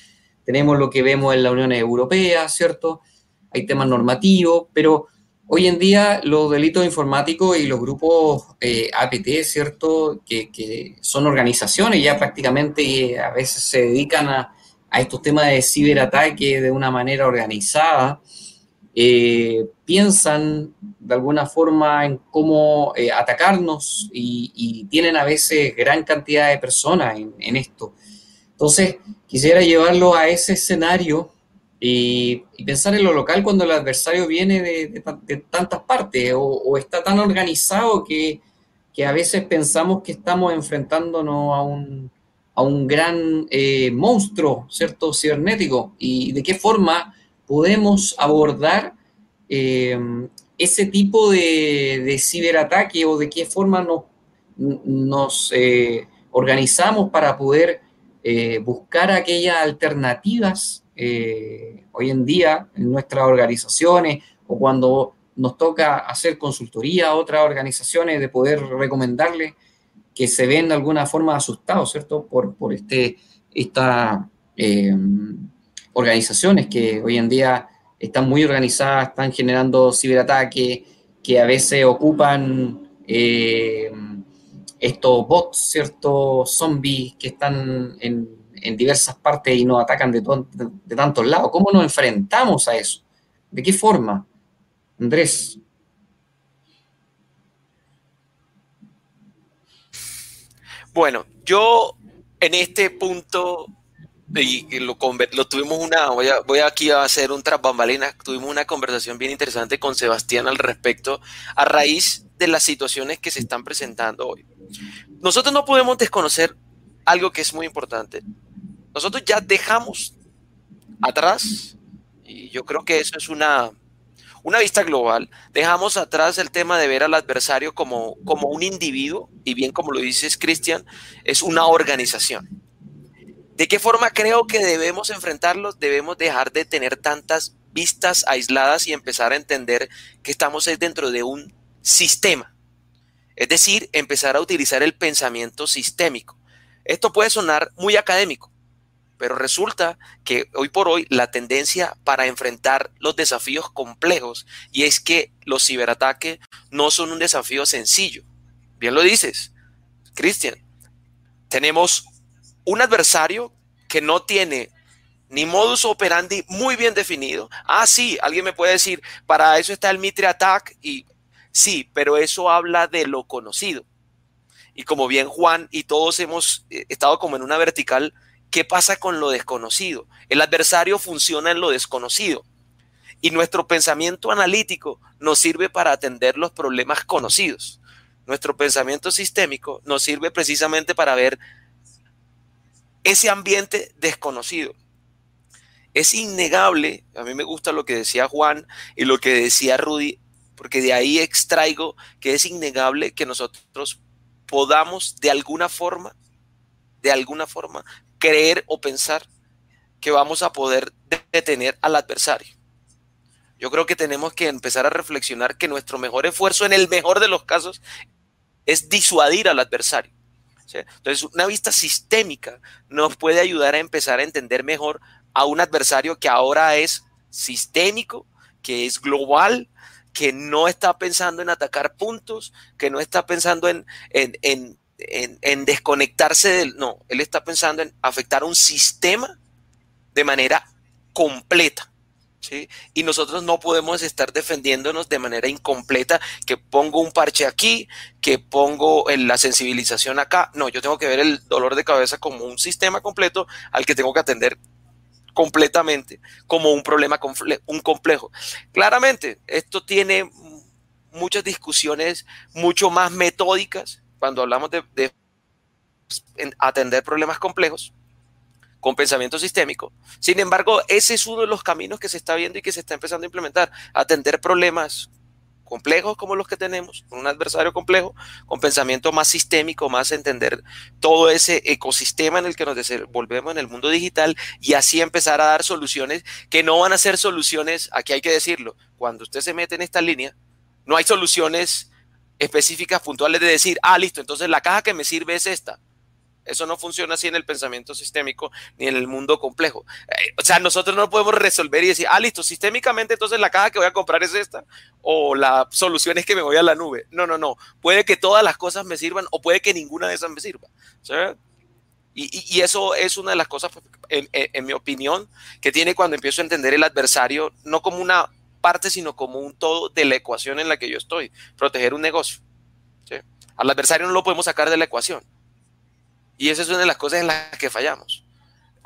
A: Tenemos lo que vemos en la Unión Europea, ¿cierto? Hay temas normativos, pero hoy en día los delitos informáticos y los grupos eh, APT, ¿cierto? Que, son organizaciones ya prácticamente y a veces se dedican a, a estos temas de ciberataque de una manera organizada. Eh, piensan de alguna forma en cómo eh, atacarnos y, tienen a veces gran cantidad de personas en, esto. Entonces, quisiera llevarlo a ese escenario y, pensar en lo local cuando el adversario viene de, tantas partes o, está tan organizado que, a veces pensamos que estamos enfrentándonos a un, a un gran eh, monstruo, ¿cierto? Cibernético. Y de qué forma podemos abordar eh, ese tipo de, ciberataque o de qué forma nos, nos eh, organizamos para poder buscar aquellas alternativas hoy en día en nuestras organizaciones o cuando nos toca hacer consultoría a otras organizaciones de poder recomendarles que se ven de alguna forma asustados, ¿cierto? Por, por este, esta organizaciones que hoy en día están muy organizadas, están generando ciberataques, que a veces ocupan eh, estos bots, ciertos zombies que están en, diversas partes y nos atacan de, tantos lados. ¿Cómo nos enfrentamos a eso? ¿De qué forma? Andrés.
B: Bueno, yo en este punto y lo, lo tuvimos una, voy, a, voy aquí a hacer un tras tuvimos una conversación bien interesante con Sebastián al respecto, a raíz de las situaciones que se están presentando hoy. Nosotros no podemos desconocer algo que es muy importante. Nosotros ya dejamos atrás, y yo creo que eso es una, una vista global, dejamos atrás el tema de ver al adversario como, como un individuo, y bien como lo dices Cristian, es una organización. ¿De qué forma creo que debemos enfrentarlos? Debemos dejar de tener tantas vistas aisladas y empezar a entender que estamos dentro de un sistema. Es decir, empezar a utilizar el pensamiento sistémico. Esto puede sonar muy académico, pero resulta que hoy por hoy la tendencia para enfrentar los desafíos complejos y es que los ciberataques no son un desafío sencillo. Bien lo dices, Cristian. Tenemos un adversario que no tiene ni modus operandi muy bien definido. Ah, sí, alguien me puede decir, para eso está el Mitre Attack y sí, pero eso habla de lo conocido. Y como bien Juan y todos hemos eh, estado como en una vertical, ¿qué pasa con lo desconocido? El adversario funciona en lo desconocido. Y nuestro pensamiento analítico nos sirve para atender los problemas conocidos. Nuestro pensamiento sistémico nos sirve precisamente para ver ese ambiente desconocido. Es innegable, a mí me gusta lo que decía Juan y lo que decía Rudy, porque de ahí extraigo que es innegable que nosotros podamos de alguna forma, de alguna forma, creer o pensar que vamos a poder detener al adversario. Yo creo que tenemos que empezar a reflexionar que nuestro mejor esfuerzo, en el mejor de los casos, es disuadir al adversario. Entonces, una vista sistémica nos puede ayudar a empezar a entender mejor a un adversario que ahora es sistémico, que es global, que no está pensando en atacar puntos, que no está pensando en, en, desconectarse del... No, él está pensando en afectar un sistema de manera completa. Y nosotros no podemos estar defendiéndonos de manera incompleta, que pongo un parche aquí, que pongo la sensibilización acá. No, yo tengo que ver el dolor de cabeza como un sistema completo al que tengo que atender completamente, como un problema un complejo. Claramente, esto tiene muchas discusiones mucho más metódicas cuando hablamos de atender problemas complejos con pensamiento sistémico. Sin embargo, ese es uno de los caminos que se está viendo y que se está empezando a implementar, atender problemas complejos como los que tenemos, con un adversario complejo, con pensamiento más sistémico, más entender todo ese ecosistema en el que nos desenvolvemos en el mundo digital y así empezar a dar soluciones que no van a ser soluciones, aquí hay que decirlo, cuando usted se mete en esta línea, no hay soluciones específicas, puntuales de decir, ah, listo, entonces la caja que me sirve es esta. Eso no funciona así en el pensamiento sistémico ni en el mundo complejo. Eh, o sea, nosotros no podemos resolver y decir, ah, listo, sistémicamente entonces la caja que voy a comprar es esta o la solución es que me voy a la nube. No, no, no. Puede que todas las cosas me sirvan o puede que ninguna de esas me sirva. Y, eso es una de las cosas, en, en mi opinión, que tiene cuando empiezo a entender el adversario, no como una parte, sino como un todo de la ecuación en la que yo estoy. Proteger un negocio. Al adversario no lo podemos sacar de la ecuación y esa es una de las cosas en las que fallamos.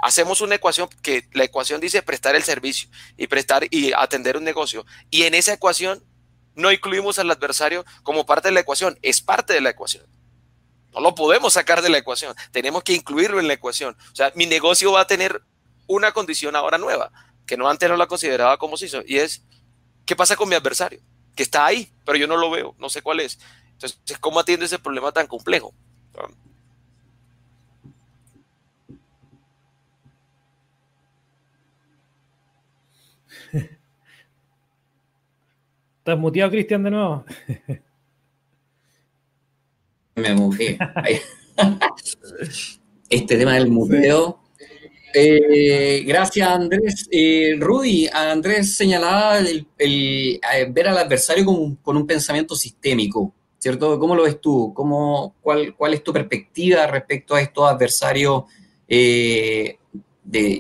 B: Hacemos una ecuación que la ecuación dice prestar el servicio y prestar y atender un negocio. Y en esa ecuación no incluimos al adversario como parte de la ecuación, es parte de la ecuación. No lo podemos sacar de la ecuación, tenemos que incluirlo en la ecuación. O sea, mi negocio va a tener una condición ahora nueva, que no antes no la consideraba como se hizo, y es, ¿qué pasa con mi adversario? Que está ahí, pero yo no lo veo, no sé cuál es. Entonces, ¿cómo atiende ese problema tan complejo?
D: ¿Estás muteado, Cristian, de nuevo?
A: Me mufé. Este tema del muteo. Eh, gracias, Andrés. Eh, Rudy, Andrés señalaba el, ver al adversario con, un pensamiento sistémico, ¿cierto? ¿Cómo lo ves tú? ¿Cómo, cuál, ¿Cuál es tu perspectiva respecto a estos adversarios eh,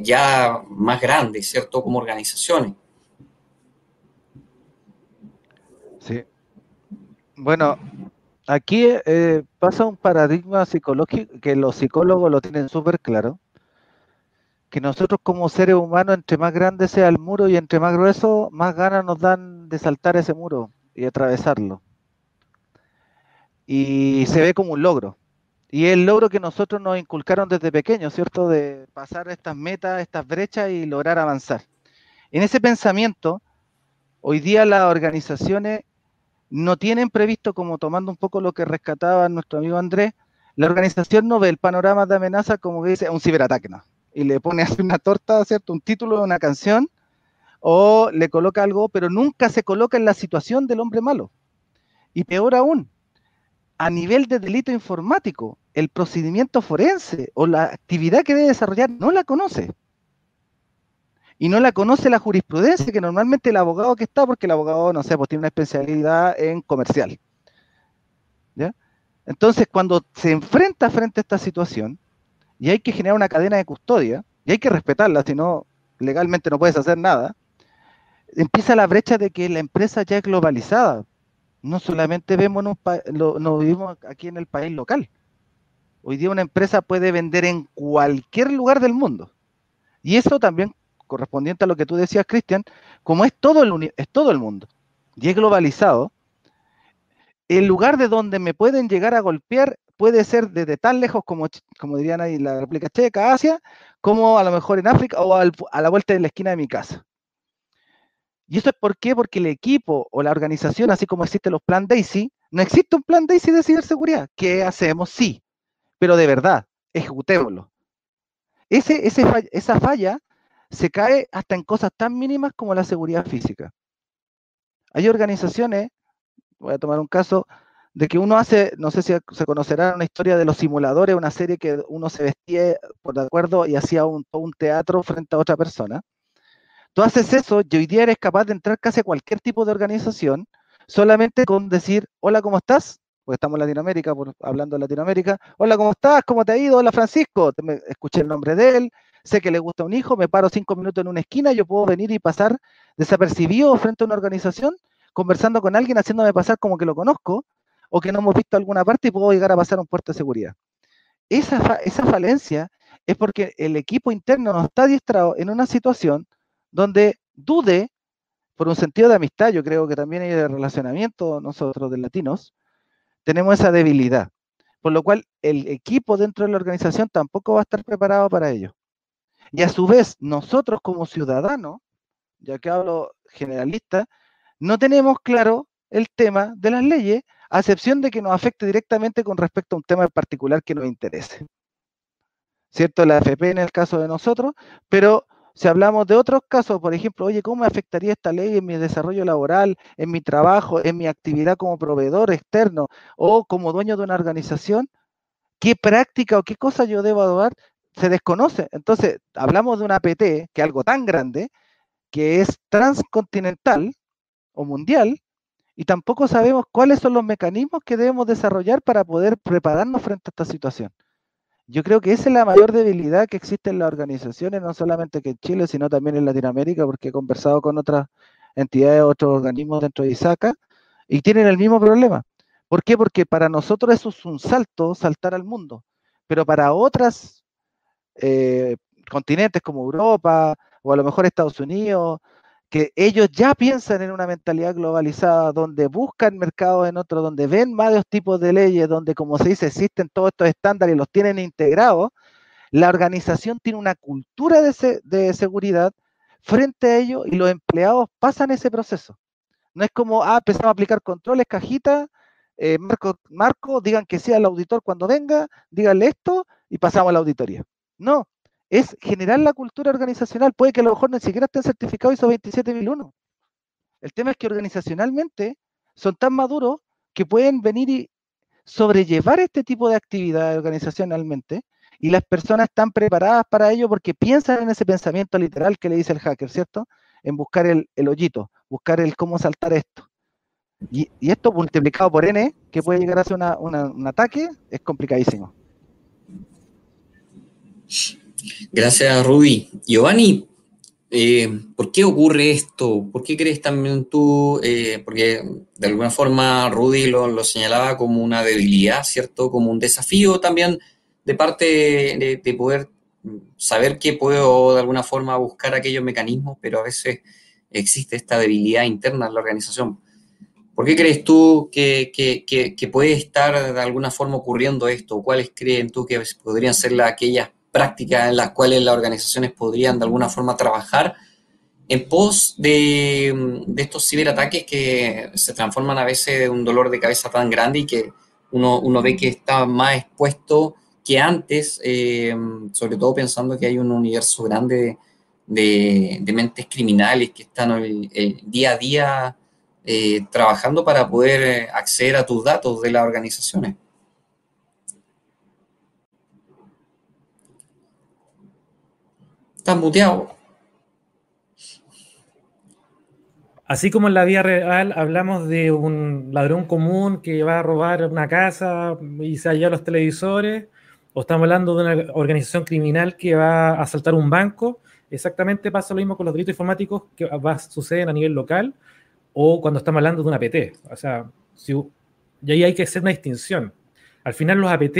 A: ya más grandes, ¿cierto? Como organizaciones.
C: Sí. Bueno, aquí eh, pasa un paradigma psicológico que los psicólogos lo tienen súper claro, que nosotros como seres humanos, entre más grande sea el muro y entre más grueso, más ganas nos dan de saltar ese muro y atravesarlo. Y se ve como un logro. Y el logro que nosotros nos inculcaron desde pequeños, ¿cierto? De pasar estas metas, estas brechas y lograr avanzar. En ese pensamiento, hoy día las organizaciones no tienen previsto, como tomando un poco lo que rescataba nuestro amigo Andrés, la organización no ve el panorama de amenaza como que dice un ciberataque, ¿no? Y le pone así una torta, ¿cierto? Un título de una canción, o le coloca algo, pero nunca se coloca en la situación del hombre malo. Y peor aún, a nivel de delito informático, el procedimiento forense o la actividad que debe desarrollar no la conoce. Y no la conoce la jurisprudencia, que normalmente el abogado que está, porque el abogado, no sé, pues tiene una especialidad en comercial. ¿Ya? Entonces, cuando se enfrenta frente a esta situación, y hay que generar una cadena de custodia, y hay que respetarla, si no, legalmente no puedes hacer nada, empieza la brecha de que la empresa ya es globalizada. No solamente vemos lo, vivimos aquí en el país local. Hoy día una empresa puede vender en cualquier lugar del mundo. Y eso también correspondiente a lo que tú decías, Cristian, como es todo el, es todo el mundo y es globalizado, el lugar de donde me pueden llegar a golpear puede ser desde tan lejos como, como dirían ahí la República Checa, Asia, como a lo mejor en África o a la vuelta de la esquina de mi casa. ¿Y eso es por qué? Porque el equipo o la organización, así como existen los plan Daisy, no existe un plan Daisy de ciberseguridad. ¿Qué hacemos? Sí, pero de verdad, ejecutémoslo. Ese, esa falla se cae hasta en cosas tan mínimas como la seguridad física. Hay organizaciones, voy a tomar un caso, de que uno hace, no sé si se conocerá una historia de los simuladores, una serie que uno se vestía por de acuerdo y hacía un, un teatro frente a otra persona. Tú haces eso y hoy día eres capaz de entrar casi a cualquier tipo de organización solamente con decir, hola, ¿cómo estás? Porque estamos en Latinoamérica, por, hablando de Latinoamérica. Hola, ¿cómo estás? ¿Cómo te ha ido? Hola, Francisco. escuché el nombre de él, sé que le gusta un hijo, me paro cinco minutos en una esquina, yo puedo venir y pasar desapercibido frente a una organización, conversando con alguien, haciéndome pasar como que lo conozco, o que no hemos visto alguna parte y puedo llegar a pasar un puerto de seguridad. Esa, esa falencia es porque el equipo interno no está adiestrado en una situación donde dude, por un sentido de amistad, yo creo que también hay de relacionamiento nosotros de latinos, tenemos esa debilidad. Por lo cual el equipo dentro de la organización tampoco va a estar preparado para ello. Y a su vez, nosotros como ciudadanos, ya que hablo generalista, no tenemos claro el tema de las leyes a excepción de que nos afecte directamente con respecto a un tema en particular que nos interese. ¿Cierto? La AFP en el caso de nosotros, pero si hablamos de otros casos, por ejemplo, oye, ¿cómo me afectaría esta ley en mi desarrollo laboral, en mi trabajo, en mi actividad como proveedor externo o como dueño de una organización? ¿Qué práctica o qué cosa yo debo adoptar? Se desconoce. Entonces, hablamos de una APT, que es algo tan grande, que es transcontinental o mundial, y tampoco sabemos cuáles son los mecanismos que debemos desarrollar para poder prepararnos frente a esta situación. Yo creo que esa es la mayor debilidad que existe en las organizaciones, no solamente que en Chile, sino también en Latinoamérica, porque he conversado con otras entidades, otros organismos dentro de ISACA, y tienen el mismo problema. ¿Por qué? Porque para nosotros eso es un salto, saltar al mundo, pero para otras eh, continentes como Europa o a lo mejor Estados Unidos que ellos ya piensan en una mentalidad globalizada, donde buscan mercados en otro, donde ven varios tipos de leyes, donde, como se dice, existen todos estos estándares y los tienen integrados, la organización tiene una cultura de, seguridad frente a ello y los empleados pasan ese proceso. No es como, ah, empezamos a aplicar controles, cajitas, eh, marco, marco, digan que sea el auditor cuando venga, díganle esto y pasamos a la auditoría. No, es generar la cultura organizacional. Puede que a lo mejor ni siquiera estén certificados ISO 27001. El tema es que organizacionalmente son tan maduros que pueden venir y sobrellevar este tipo de actividad organizacionalmente y las personas están preparadas para ello porque piensan en ese pensamiento literal que le dice el hacker, ¿cierto? En buscar el, hoyito, buscar el cómo saltar esto. Y, esto multiplicado por n, que puede llegar a ser un ataque, es complicadísimo.
A: Gracias, Rudy. Giovanni, Eh, ¿Por qué ocurre esto? ¿Por qué crees también tú? Eh, porque de alguna forma Rudy lo, lo, señalaba como una debilidad, ¿cierto? Como un desafío también de parte de, de, poder saber que puedo de alguna forma buscar aquellos mecanismos, pero a veces existe esta debilidad interna en la organización. ¿Por qué crees tú que, que, que, puede estar de alguna forma ocurriendo esto? ¿Cuáles creen tú que podrían ser las, aquellas prácticas en las cuales las organizaciones podrían de alguna forma trabajar en pos de, estos ciberataques que se transforman a veces en un dolor de cabeza tan grande y que uno, uno ve que está más expuesto que antes, eh, sobre todo pensando que hay un universo grande de, mentes criminales que están día a día eh, trabajando para poder acceder a tus datos de las organizaciones. Muteado.
D: Así como en la vida real hablamos de un ladrón común que va a robar una casa y se halla los televisores, o estamos hablando de una organización criminal que va a asaltar un banco, exactamente pasa lo mismo con los delitos informáticos que va a suceder a nivel local o cuando estamos hablando de un APT. O sea, si, y ahí hay que hacer una distinción. Al final los APT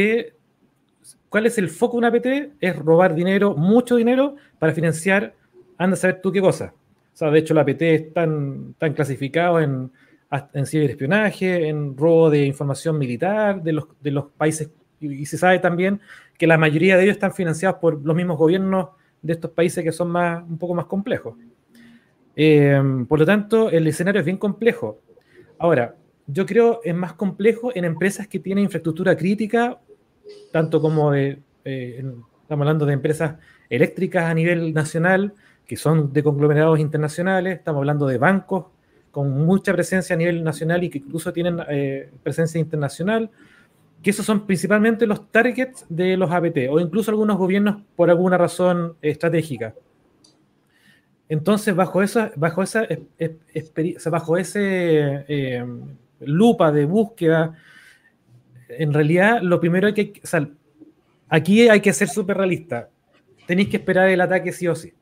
D: ¿Cuál es el foco de un APT? Es robar dinero, mucho dinero, para financiar, anda a saber tú qué cosa. O sea, de hecho, los APT están, están clasificados en, en ciberespionaje, en robo de información militar de los, de los países. Y, y, se sabe también que la mayoría de ellos están financiados por los mismos gobiernos de estos países que son más, un poco más complejos. Eh, por lo tanto, el escenario es bien complejo. Ahora, yo creo es más complejo en empresas que tienen infraestructura crítica tanto como eh, estamos hablando de empresas eléctricas a nivel nacional, que son de conglomerados internacionales, estamos hablando de bancos con mucha presencia a nivel nacional y que incluso tienen eh, presencia internacional, que esos son principalmente los targets de los APT o incluso algunos gobiernos por alguna razón estratégica. Entonces, bajo esa, bajo esa, bajo ese eh, lupa de búsqueda en realidad lo primero hay que, o sea, aquí hay que ser súper realista. Tenéis que esperar el ataque sí o sí.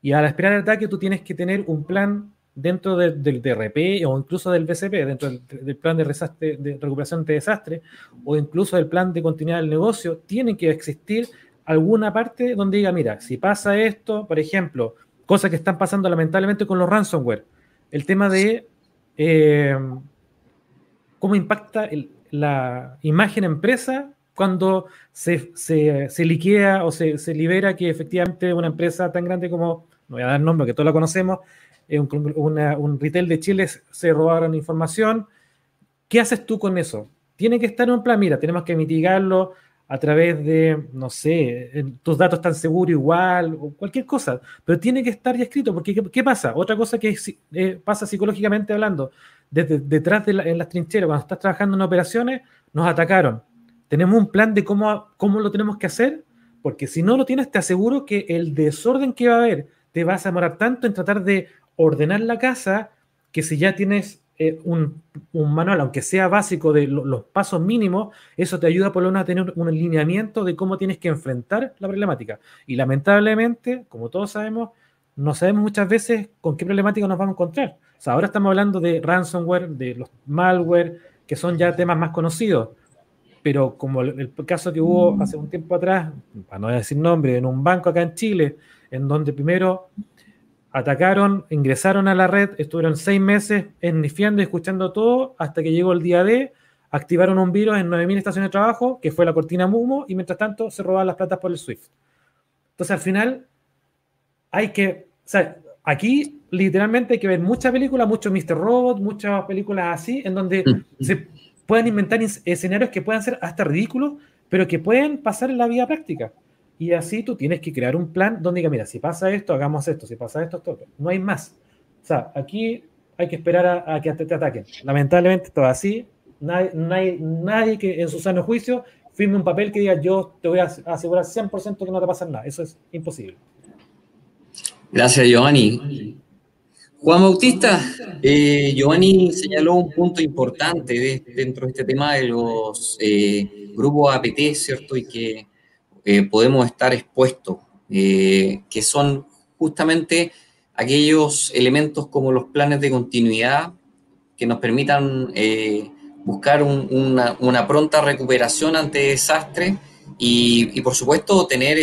D: Y al esperar el ataque tú tienes que tener un plan dentro del DRP o incluso del BCP, dentro del, plan de, recuperación de desastre o incluso del plan de continuidad del negocio, tiene que existir alguna parte donde diga, mira, si pasa esto, por ejemplo, cosas que están pasando lamentablemente con los ransomware, el tema de eh, cómo impacta el, la imagen empresa cuando se, se, se liquida o se, se, libera que efectivamente una empresa tan grande como, no voy a dar nombre, que todos la conocemos, eh, un, una, un, retail de Chile se robaron información. ¿Qué haces tú con eso? Tiene que estar en un plan, mira, tenemos que mitigarlo a través de, no sé, tus datos están seguros igual, o cualquier cosa, pero tiene que estar ya escrito, porque ¿qué, pasa? Otra cosa que eh, pasa psicológicamente hablando, desde detrás de la, en las trincheras, cuando estás trabajando en operaciones, nos atacaron. Tenemos un plan de cómo, cómo lo tenemos que hacer, porque si no lo tienes, te aseguro que el desorden que va a haber, te vas a demorar tanto en tratar de ordenar la casa, que si ya tienes eh, un, manual, aunque sea básico de lo, los pasos mínimos, eso te ayuda por lo menos a tener un alineamiento de cómo tienes que enfrentar la problemática. Y lamentablemente, como todos sabemos, no sabemos muchas veces con qué problemática nos vamos a encontrar. O sea, ahora estamos hablando de ransomware, de los malware, que son ya temas más conocidos. Pero como el, el caso que hubo hace un tiempo atrás, para no decir nombre, en un banco acá en Chile, en donde primero atacaron, ingresaron a la red, estuvieron seis meses ennifiando y escuchando todo, hasta que llegó el día D, activaron un virus en 9.000 estaciones de trabajo, que fue la cortina Mumo, y mientras tanto se robaban las platas por el SWIFT. Entonces, al final, hay que sea, aquí literalmente hay que ver muchas películas, mucho Mr. Robot, muchas películas así, en donde mm. se pueden inventar escenarios que puedan ser hasta ridículos, pero que pueden pasar en la vida práctica. Y así tú tienes que crear un plan donde diga, mira, si pasa esto, hagamos esto, si pasa esto, esto. No hay más. O sea, aquí hay que esperar a, a que te, te, ataquen. Lamentablemente, todo así. Nadie, nadie, nadie, que en su sano juicio firme un papel que diga, yo te voy a asegurar 100% que no te pasa nada. Eso es imposible.
A: Gracias, Giovanni. Juan Bautista, eh, Giovanni señaló un punto importante de, dentro de este tema de los eh, grupos APT, ¿cierto? Y que eh, podemos estar expuestos, eh, que son justamente aquellos elementos como los planes de continuidad que nos permitan buscar una, pronta recuperación ante desastres y, por supuesto tener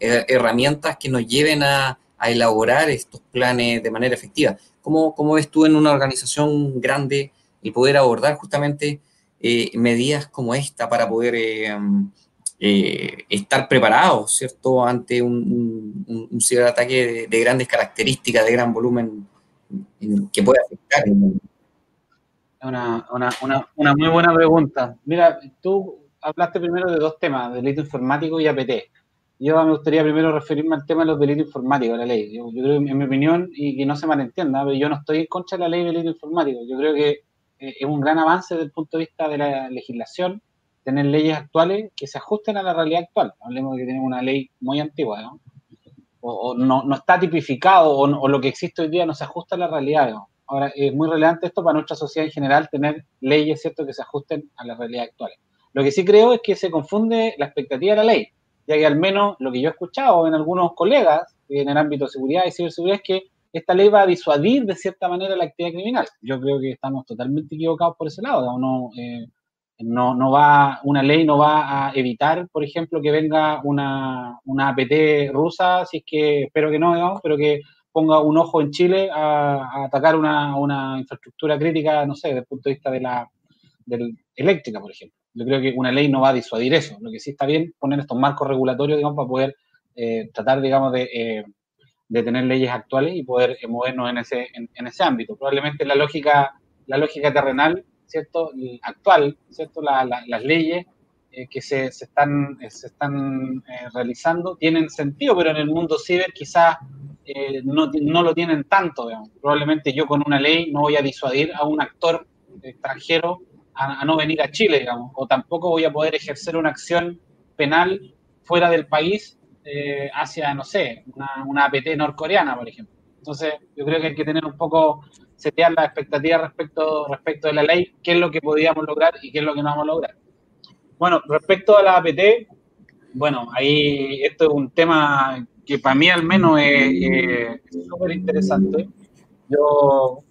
A: herramientas que nos lleven a, elaborar estos planes de manera efectiva. ¿Cómo, ¿Cómo, ves tú en una organización grande el poder abordar justamente eh, medidas como esta para poder eh, estar preparados, ¿cierto?, ante un, ciberataque de, grandes características, de gran volumen que puede afectar el mundo.
E: Una, una, muy buena pregunta. Mira, tú hablaste primero de dos temas, delito informático y APT. Yo me gustaría primero referirme al tema de los delitos informáticos, la ley. Yo, creo, en mi opinión, y que no se malentienda, pero yo no estoy en contra de la ley de delito informático. Yo creo que eh, es un gran avance desde el punto de vista de la legislación tener leyes actuales que se ajusten a la realidad actual. Hablemos de que tenemos una ley muy antigua, ¿no? O, no, está tipificado o, lo que existe hoy día no se ajusta a la realidad. ¿no? Ahora, es muy relevante esto para nuestra sociedad en general, tener leyes, ¿cierto?, que se ajusten a la realidad actual. Lo que sí creo es que se confunde la expectativa de la ley, ya que al menos lo que yo he escuchado en algunos colegas en el ámbito de seguridad y ciberseguridad es que esta ley va a disuadir de cierta manera la actividad criminal. Yo creo que estamos totalmente equivocados por ese lado. ¿no? Eh, no, no va, una ley no va a evitar, por ejemplo, que venga una, una APT rusa, si es que, espero que no, digamos, pero que ponga un ojo en Chile a, atacar una, una, infraestructura crítica, no sé, desde el punto de vista de la eléctrica, por ejemplo. Yo creo que una ley no va a disuadir eso. Lo que sí está bien poner estos marcos regulatorios, digamos, para poder eh, tratar, digamos, de, eh, de, tener leyes actuales y poder movernos en ese, en, ese ámbito. Probablemente la lógica, la lógica terrenal ¿cierto? actual, ¿cierto? las leyes eh, que se, están, eh, se están eh, realizando tienen sentido, pero en el mundo ciber quizás no, no, lo tienen tanto. Probablemente yo con una ley no voy a disuadir a un actor extranjero a, no venir a Chile, digamos, o tampoco voy a poder ejercer una acción penal fuera del país hacia, no sé, una, una APT norcoreana, por ejemplo. Entonces, yo creo que hay que tener un poco setear las expectativas respecto, respecto de la ley, qué es lo que podíamos lograr y qué es lo que no vamos a lograr. Bueno, respecto a la APT, bueno, ahí esto es un tema que para mí al menos es súper interesante. Yo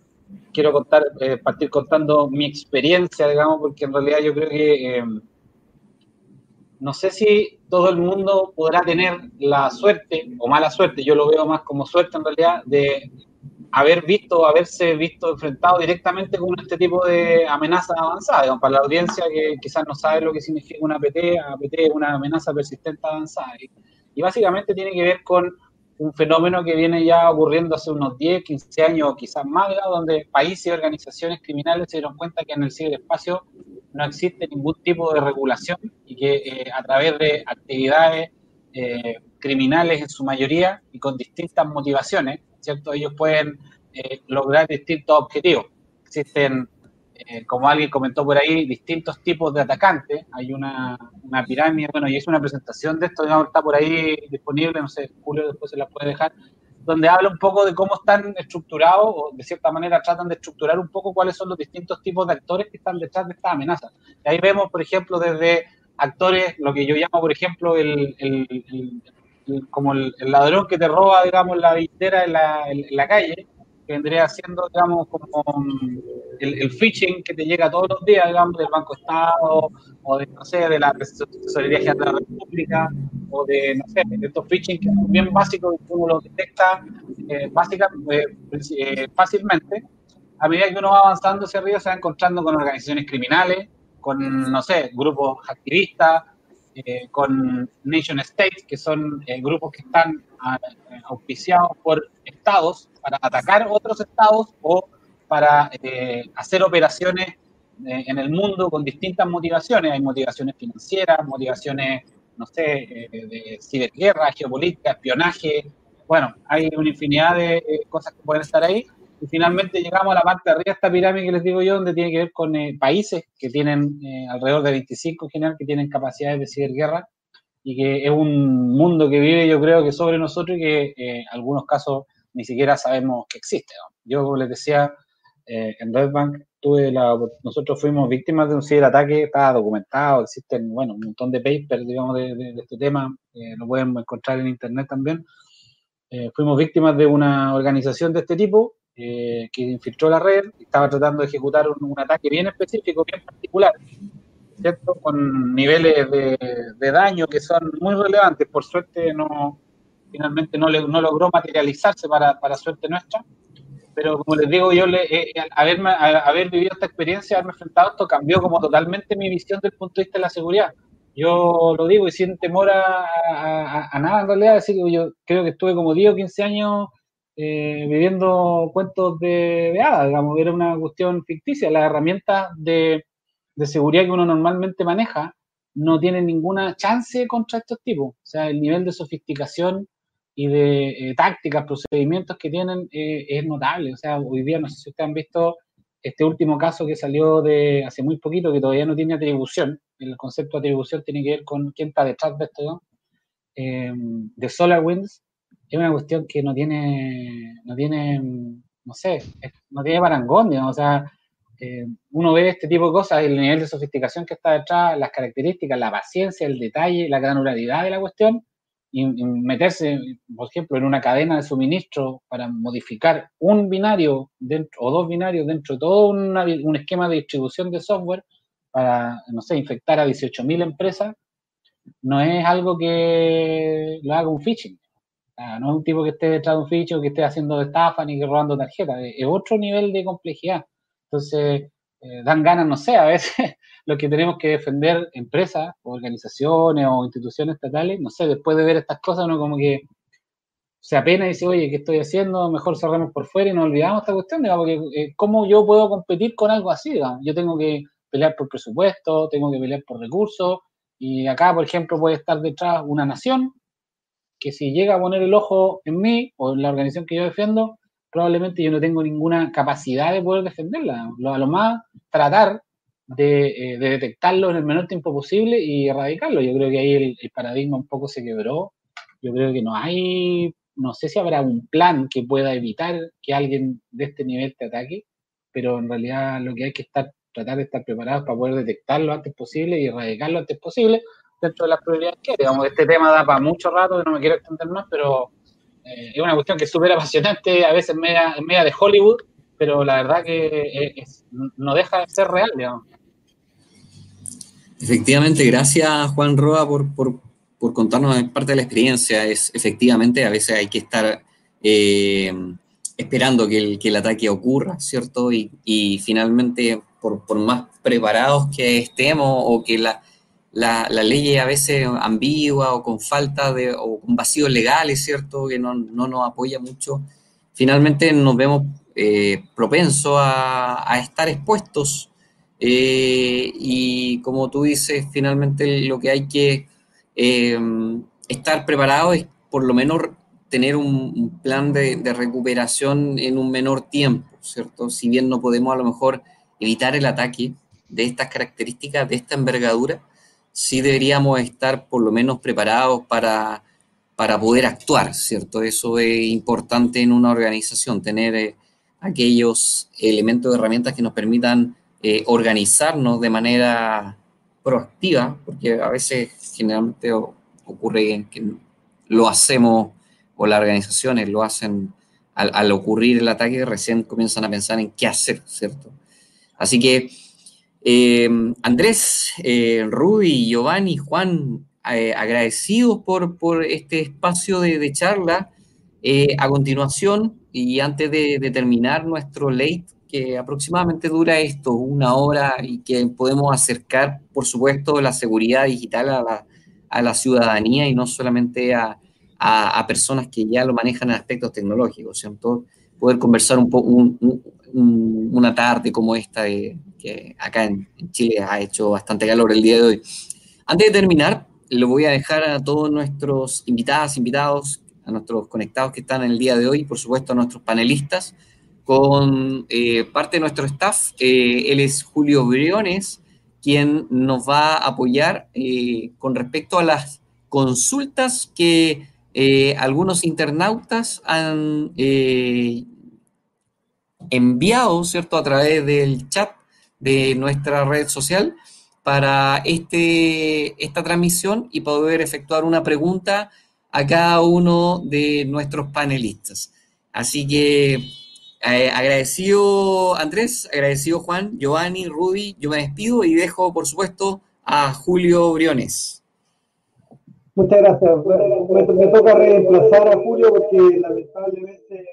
E: quiero contar, eh, partir contando mi experiencia, digamos, porque en realidad yo creo que eh, no sé si todo el mundo podrá tener la suerte o mala suerte, yo lo veo más como suerte en realidad, de haber visto, haberse visto enfrentado directamente con este tipo de amenazas avanzadas. para la audiencia que quizás no sabe lo que significa una APT, APT es una amenaza persistente avanzada. Y, básicamente tiene que ver con un fenómeno que viene ya ocurriendo hace unos 10, 15 años o quizás más, donde países y organizaciones criminales se dieron cuenta que en el ciberespacio no existe ningún tipo de regulación y que eh, a través de actividades eh, criminales en su mayoría y con distintas motivaciones, ¿cierto? Ellos pueden eh, lograr distintos objetivos. Existen, eh, como alguien comentó por ahí, distintos tipos de atacantes. Hay una, una pirámide, bueno, y es una presentación de esto, digamos, está por ahí disponible, no sé, Julio después se la puede dejar, donde habla un poco de cómo están estructurados, o de cierta manera tratan de estructurar un poco cuáles son los distintos tipos de actores que están detrás de esta amenaza. Y ahí vemos, por ejemplo, desde actores, lo que yo llamo, por ejemplo, el, el, como el, ladrón que te roba, digamos, la billetera en la, en la calle, que vendría siendo, digamos, como mm, el, phishing que te llega todos los días, digamos, del Banco Estado, o de, no sé, de la Tesorería General de la República, o de, no sé, estos phishing que son bien básicos y uno los detecta eh, básicamente, eh, fácilmente. A medida que uno va avanzando hacia arriba, se va encontrando con organizaciones criminales, con, no sé, grupos activistas, eh, con nation states, que son eh, grupos que están ah, auspiciados por estados para atacar otros estados o para eh, hacer operaciones en el mundo con distintas motivaciones. Hay motivaciones financieras, motivaciones, no sé, de ciberguerra, geopolítica, espionaje. Bueno, hay una infinidad de cosas que pueden estar ahí y finalmente llegamos a la parte de arriba de esta pirámide que les digo yo, donde tiene que ver con eh, países que tienen eh, alrededor de 25 en general, que tienen capacidades de ciberguerra y que es un mundo que vive, yo creo que sobre nosotros y que eh, en algunos casos ni siquiera sabemos que existe. Yo, como les decía, en Red Bank tuve la, nosotros fuimos víctimas de un ciberataque, está documentado, existen, bueno, un montón de papers, digamos, de, de este tema, lo pueden encontrar en internet también eh, fuimos víctimas de una organización de este tipo que infiltró la red, estaba tratando de ejecutar un, ataque bien específico, bien particular, ¿cierto? Con niveles de, de, daño que son muy relevantes. Por suerte no, finalmente no, no logró materializarse para, para suerte nuestra pero como les digo, yo le, eh, haberme, haber vivido esta experiencia, haberme enfrentado a esto, cambió como totalmente mi visión del punto de vista de la seguridad. Yo lo digo y sin temor a, nada en realidad, decir que yo creo que estuve como 10 o 15 años eh, viviendo cuentos de, hadas, digamos, era una cuestión ficticia. Las herramientas de, de seguridad que uno normalmente maneja no tienen ninguna chance contra estos tipos. O sea, el nivel de sofisticación y de eh, tácticas, procedimientos que tienen eh, es notable. O sea, hoy día no sé si ustedes han visto este último caso que salió de hace muy poquito, que todavía no tiene atribución. El concepto de atribución tiene que ver con quién está detrás de esto, ¿no? Eh, de SolarWinds. Es una cuestión que no tiene, no tiene, no sé, no tiene parangón. O sea, uno ve este tipo de cosas, el nivel de sofisticación que está detrás, las características, la paciencia, el detalle, la granularidad de la cuestión, y, meterse, por ejemplo, en una cadena de suministro para modificar un binario dentro, o dos binarios dentro de todo un esquema de distribución de software para, no sé, infectar a 18.000 empresas, no es algo que lo haga un phishing. No es un tipo que esté detrás de un phishing o que esté haciendo estafa ni que robando tarjetas. Es otro nivel de complejidad. Entonces, eh, dan ganas, no sé, a veces lo que tenemos que defender empresas, organizaciones o instituciones estatales, no sé, después de ver estas cosas uno como que se apena y dice, oye, ¿qué estoy haciendo? Mejor cerremos por fuera y nos olvidamos esta cuestión, digamos, porque eh, ¿cómo yo puedo competir con algo así? Yo tengo que pelear por presupuesto, tengo que pelear por recursos, y acá, por ejemplo, puede estar detrás una nación que si llega a poner el ojo en mí o en la organización que yo defiendo, probablemente yo no tengo ninguna capacidad de poder defenderla. a lo más tratar eh, de, detectarlo en el menor tiempo posible y erradicarlo. Yo creo que ahí el, paradigma un poco se quebró. Yo creo que no hay, no sé si habrá un plan que pueda evitar que alguien de este nivel te ataque, pero en realidad lo que hay que estar, tratar de estar preparados para poder detectarlo antes posible y erradicarlo antes posible dentro de las prioridades que digamos, este tema da para mucho rato, no me quiero extender más, pero eh, es una cuestión que es súper apasionante, a veces media, media de Hollywood, pero la verdad que no deja de ser real, digamos.
A: Efectivamente, gracias Juan Roa por, contarnos parte de la experiencia. Es, efectivamente, a veces hay que estar eh, esperando que el, ataque ocurra, ¿cierto? Y, finalmente, por, más preparados que estemos o que la, la, ley a veces ambigua o con falta de, o con vacíos legales, ¿cierto? Que no, nos apoya mucho, finalmente nos vemos eh, propensos a, estar expuestos eh, y como tú dices, finalmente lo que hay que eh, estar preparado es por lo menos tener un, plan de, recuperación en un menor tiempo, ¿cierto? Si bien no podemos a lo mejor evitar el ataque de estas características, de esta envergadura, sí deberíamos estar por lo menos preparados para, para poder actuar, ¿cierto? Eso es importante en una organización, tener eh, aquellos elementos de herramientas que nos permitan eh, organizarnos de manera proactiva, porque a veces generalmente ocurre que lo hacemos o las organizaciones lo hacen al, ocurrir el ataque, recién comienzan a pensar en qué hacer, ¿cierto? Así que eh, Andrés, eh, Rudy, Giovanni, Juan, eh, agradecidos por, este espacio de, charla. a continuación, y antes de, terminar nuestro late, que aproximadamente dura esto, una hora, y que podemos acercar, por supuesto, la seguridad digital a la, ciudadanía y no solamente a, personas que ya lo manejan en aspectos tecnológicos, ¿cierto? Poder conversar una tarde como esta, que acá en, Chile ha hecho bastante calor el día de hoy. Antes de terminar, lo voy a dejar a todos nuestros invitadas, invitados, a nuestros conectados que están en el día de hoy, por supuesto a nuestros panelistas, con eh, parte de nuestro staff. Eh, él es Julio Briones, quien nos va a apoyar eh, con respecto a las consultas que algunos internautas han enviado, ¿cierto?, a través del chat de nuestra red social para este, esta transmisión y poder efectuar una pregunta a cada uno de nuestros panelistas. Así que eh, agradecido Andrés, agradecido Juan, Giovanni, Rudy, yo me despido y dejo, por supuesto, a Julio Briones.
F: Muchas gracias. Me, toca reemplazar a Julio porque lamentablemente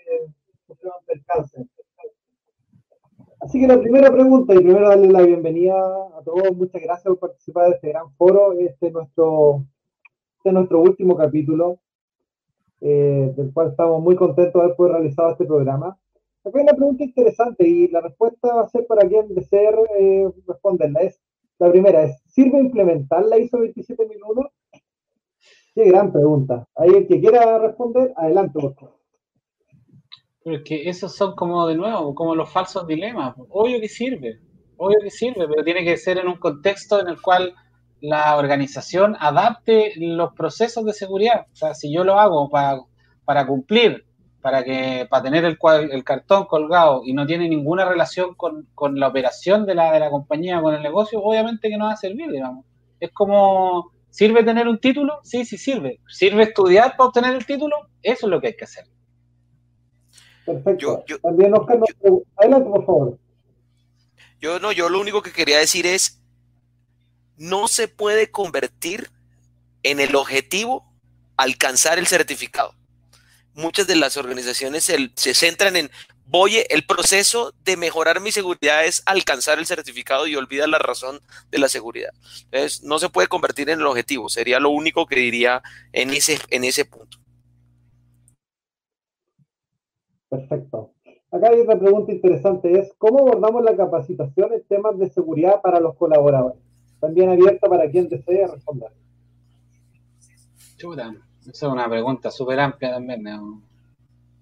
F: sufrió un percance. Así que la primera pregunta, y primero darle la bienvenida a todos, muchas gracias por participar de este gran foro. Este es nuestro, este nuestro último capítulo, eh, del cual estamos muy contentos de haber podido realizado este programa. Acá hay una pregunta interesante y la respuesta va a ser para quien desee eh, responderla. Es, la primera es, ¿sirve implementar la ISO 27001? Qué gran pregunta. Ahí el que quiera responder, adelante, por favor.
E: Pero es esos son como, de nuevo, como los falsos dilemas. Obvio que sirve, obvio que sirve, pero tiene que ser en un contexto en el cual la organización adapte los procesos de seguridad. O sea, si yo lo hago para, para cumplir, para, que, para tener el, el cartón colgado y no tiene ninguna relación con, con la operación de la, de la compañía, con el negocio, obviamente que no va a servir, digamos. Es como, ¿sirve tener un título? Sí, sí sirve. ¿Sirve estudiar para obtener el título? Eso es lo que hay que hacer.
F: Perfecto. También Oscar, adelante, por favor.
B: Yo no, yo lo único que quería decir es, no se puede convertir en el objetivo alcanzar el certificado. Muchas de las organizaciones se, se centran en, voy, el proceso de mejorar mi seguridad es alcanzar el certificado y olvida la razón de la seguridad. Entonces, no se puede convertir en el objetivo, sería lo único que diría en ese, en ese punto.
F: Perfecto. Acá hay otra pregunta interesante, es ¿cómo abordamos la capacitación en temas de seguridad para los colaboradores? También abierta para quien desee responder.
E: Chuta, esa es una pregunta súper amplia también.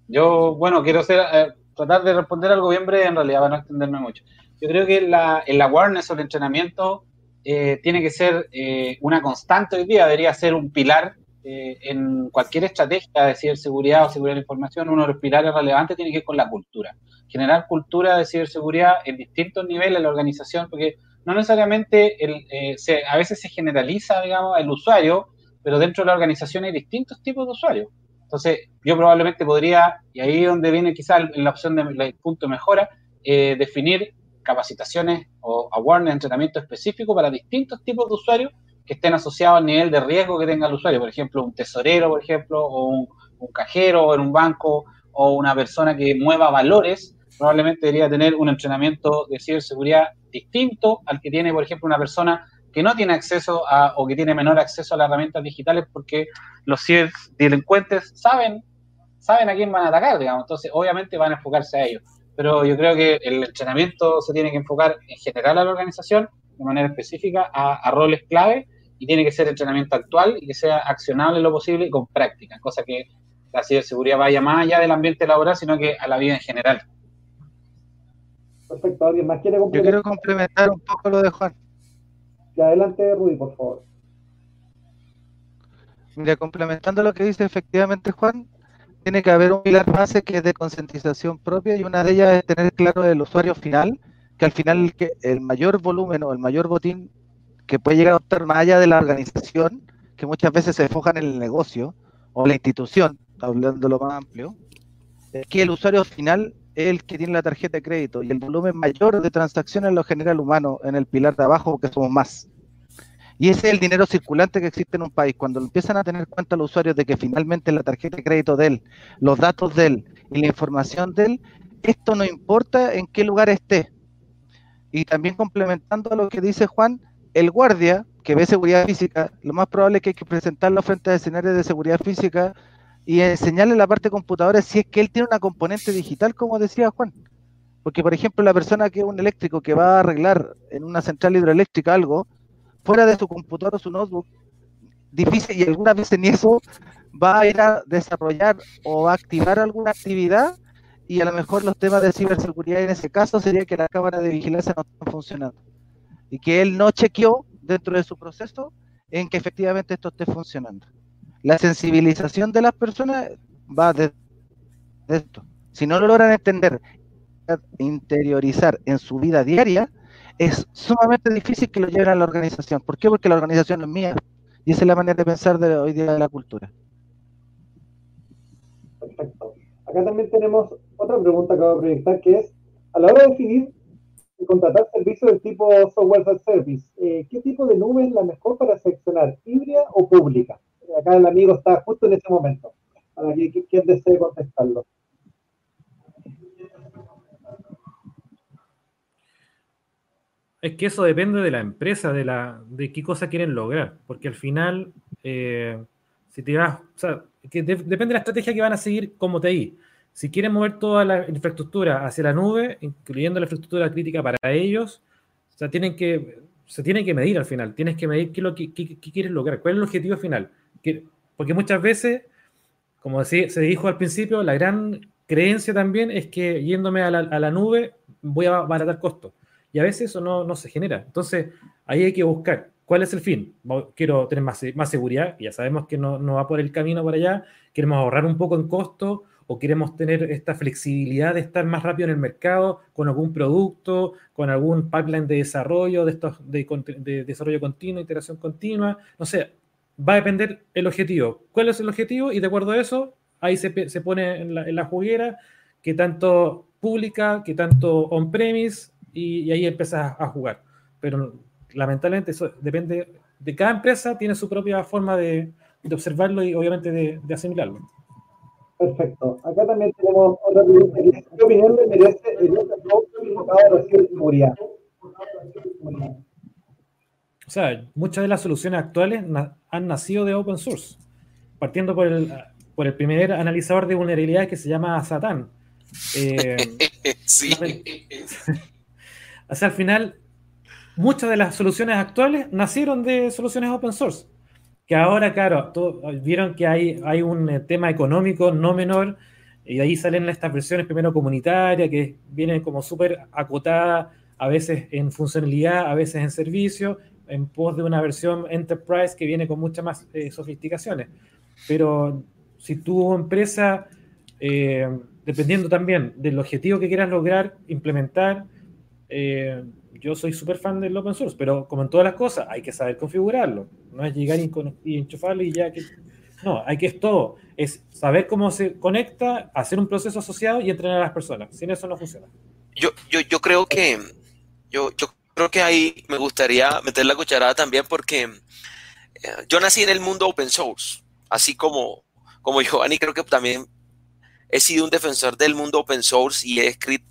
E: Yo, bueno, quiero eh, tratar de responder algo bien breve en realidad, para no extenderme mucho. Yo creo que la, el awareness o el entrenamiento eh, tiene que ser eh, una constante hoy día, debería ser un pilar eh, en cualquier estrategia de ciberseguridad o seguridad de la información, uno de los pilares relevantes tiene que ver con la cultura. Generar cultura de ciberseguridad en distintos niveles de la organización, porque no necesariamente el, eh, a veces se generaliza, digamos, el usuario, pero dentro de la organización hay distintos tipos de usuarios. Entonces, yo probablemente podría, y ahí es donde viene quizás la opción del punto de mejora, eh, definir capacitaciones o awareness, entrenamiento específico para distintos tipos de usuarios que estén asociados al nivel de riesgo que tenga el usuario, por ejemplo, un tesorero, por ejemplo, o un, cajero en un banco, o una persona que mueva valores, probablemente debería tener un entrenamiento de ciberseguridad distinto al que tiene, por ejemplo, una persona que no tiene acceso a, o que tiene menor acceso a las herramientas digitales porque los ciberdelincuentes saben, saben a quién van a atacar, digamos, entonces obviamente van a enfocarse a ellos. Pero yo creo que el entrenamiento se tiene que enfocar en general a la organización, de manera específica, a roles clave y tiene que ser entrenamiento actual y que sea accionable lo posible y con práctica, cosa que la ciberseguridad vaya más allá del ambiente laboral, sino que a la vida en general.
F: Perfecto, ¿alguien más quiere
C: complementar? Yo quiero complementar un poco lo de Juan.
F: Y adelante, Rudy, por favor.
C: Mira, complementando lo que dice efectivamente Juan, tiene que haber un pilar base que es de concientización propia y una de ellas es tener claro el usuario final, que al final el, el mayor volumen o el mayor botín que puede llegar a estar más allá de la organización, que muchas veces se enfocan en el negocio o la institución, hablando lo más amplio, es que el usuario final es el que tiene la tarjeta de crédito y el volumen mayor de transacciones lo genera el humano en el pilar de abajo, porque somos más. Y ese es el dinero circulante que existe en un país. Cuando empiezan a tener cuenta los usuarios de que finalmente la tarjeta de crédito de él, los datos de él y la información de él, esto no importa en qué lugar esté. Y también complementando a lo que dice Juan, el guardia que ve seguridad física, lo más probable es que hay que presentarlo frente a escenarios de seguridad física y enseñarle la parte computadora si es que él tiene una componente digital, como decía Juan. Porque, por ejemplo, la persona que es un eléctrico que va a arreglar en una central hidroeléctrica algo, fuera de su computador o su notebook, difícil y algunas veces ni eso va a ir a desarrollar o activar alguna actividad y a lo mejor los temas de ciberseguridad en ese caso sería que la cámara de vigilancia no está funcionando y que él no chequeó dentro de su proceso en que efectivamente esto esté funcionando. La sensibilización de las personas va de, esto. Si no lo logran entender, interiorizar en su vida diaria, es sumamente difícil que lo lleven a la organización. ¿Por qué? Porque la organización es mía. Y esa es la manera de pensar de hoy día de la cultura.
F: acá también tenemos otra pregunta que voy a proyectar, que es, a la hora de definir contratar servicios del tipo software as service, eh, ¿qué tipo de nube es la mejor para seleccionar, híbrida o pública? Acá el amigo está justo en ese momento, para que desee contestarlo.
D: Es que eso depende de la empresa, de, la, de qué cosa quieren lograr, porque al final, eh, si te vas, o sea, que depende de la estrategia que van a seguir como TI. Si quieren mover toda la infraestructura hacia la nube, incluyendo la infraestructura crítica para ellos, se tienen que medir al final, tienes que medir qué, lo que, quieres lograr, cuál es el objetivo final. porque muchas veces, como se dijo al principio, la gran creencia también es que yéndome a la, nube voy a baratar costos y a veces eso no, se genera. Entonces, ahí hay que buscar cuál es el fin. Quiero tener más, más seguridad, ya sabemos que no, no, va por el camino para allá, queremos ahorrar un poco en costo o queremos tener esta flexibilidad de estar más rápido en el mercado con algún producto, con algún pipeline de desarrollo, de, estos, de, de desarrollo continuo, iteración continua, no sé, va a depender el objetivo. ¿Cuál es el objetivo? Y de acuerdo a eso, ahí se, se pone en la, en la juguera que tanto pública, que tanto on-premise, y, ahí empiezas a jugar. Pero lamentablemente eso depende de cada empresa, tiene su propia forma de, de observarlo y obviamente de, de, asimilarlo.
F: Perfecto. Acá también tenemos otra pregunta. ¿Qué opinión le merece el enfocado de seguridad?
D: O sea, muchas de las soluciones actuales na han nacido de open source, partiendo por el, por el primer analizador de vulnerabilidades que se llama Satan. Eh, sí. O sea, al final, muchas de las soluciones actuales nacieron de soluciones open source. Que ahora, claro, vieron que hay, hay un eh, tema económico no menor, y ahí salen estas versiones primero comunitarias, que vienen como súper acotadas, a veces en funcionalidad, a veces en servicio, en pos de una versión enterprise que viene con muchas más eh, sofisticaciones. Pero si tu empresa, eh, dependiendo también del objetivo que quieras lograr, implementar, yo soy súper fan del open source, pero como en todas las cosas, hay que saber configurarlo. No es llegar y, enchufarlo y ya que. No, hay que es todo. Es saber cómo se conecta, hacer un proceso asociado y entrenar a las personas. Sin eso no funciona.
B: Yo, yo, yo creo que. Yo, yo creo que ahí me gustaría meter la cucharada también porque eh, yo nací en el mundo open source, así como, como Giovanni, creo que también he sido un defensor del mundo open source y he escrito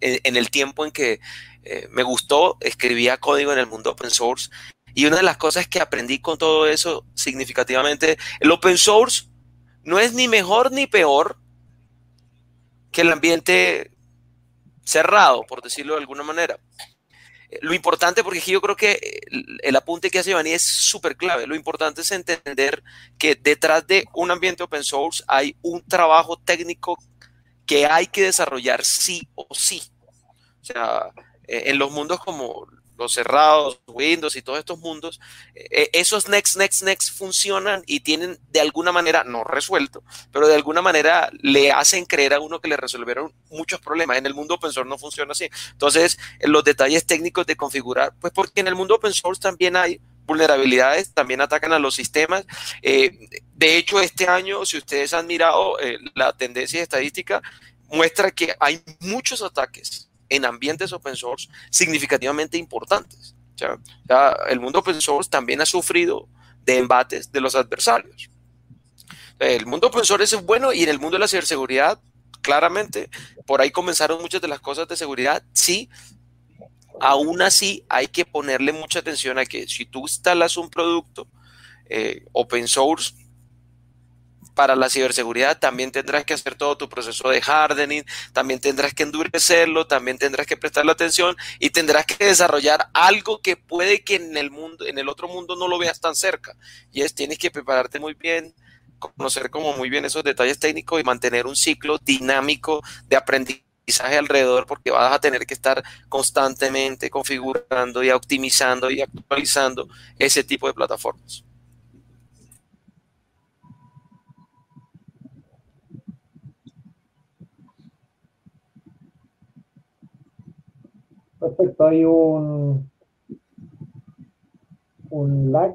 B: en, el tiempo en que eh, me gustó, escribía código en el mundo open source. Y una de las cosas que aprendí con todo eso significativamente, el open source no es ni mejor ni peor que el ambiente cerrado, por decirlo de alguna manera. Lo importante, porque yo creo que el apunte que hace Giovanni es súper clave, lo importante es entender que detrás de un ambiente open source hay un trabajo técnico que hay que desarrollar sí o sí. O sea, eh, en los mundos como los cerrados, Windows y todos estos mundos, eh, esos next, next, next funcionan y tienen de alguna manera, no resuelto, pero de alguna manera le hacen creer a uno que le resolvieron muchos problemas. En el mundo open source no funciona así. Entonces, los detalles técnicos de configurar, pues porque en el mundo open source también hay vulnerabilidades, también atacan a los sistemas. Eh, de hecho, este año, si ustedes han mirado eh, la tendencia estadística, muestra que hay muchos ataques en ambientes open source significativamente importantes. el mundo open source también ha sufrido de embates de los adversarios. El mundo open source es bueno y en el mundo de la ciberseguridad, claramente, por ahí comenzaron muchas de las cosas de seguridad, sí. Aún así, hay que ponerle mucha atención a que si tú instalas un producto eh, open source, para la ciberseguridad, también tendrás que hacer todo tu proceso de hardening, también tendrás que endurecerlo, también tendrás que prestarle atención y tendrás que desarrollar algo que puede que en el mundo, en el otro mundo no lo veas tan cerca. Y es, tienes que prepararte muy bien, conocer como muy bien esos detalles técnicos y mantener un ciclo dinámico de aprendizaje alrededor porque vas a tener que estar constantemente configurando y optimizando y actualizando ese tipo de plataformas.
F: Perfecto, hay un, un lag.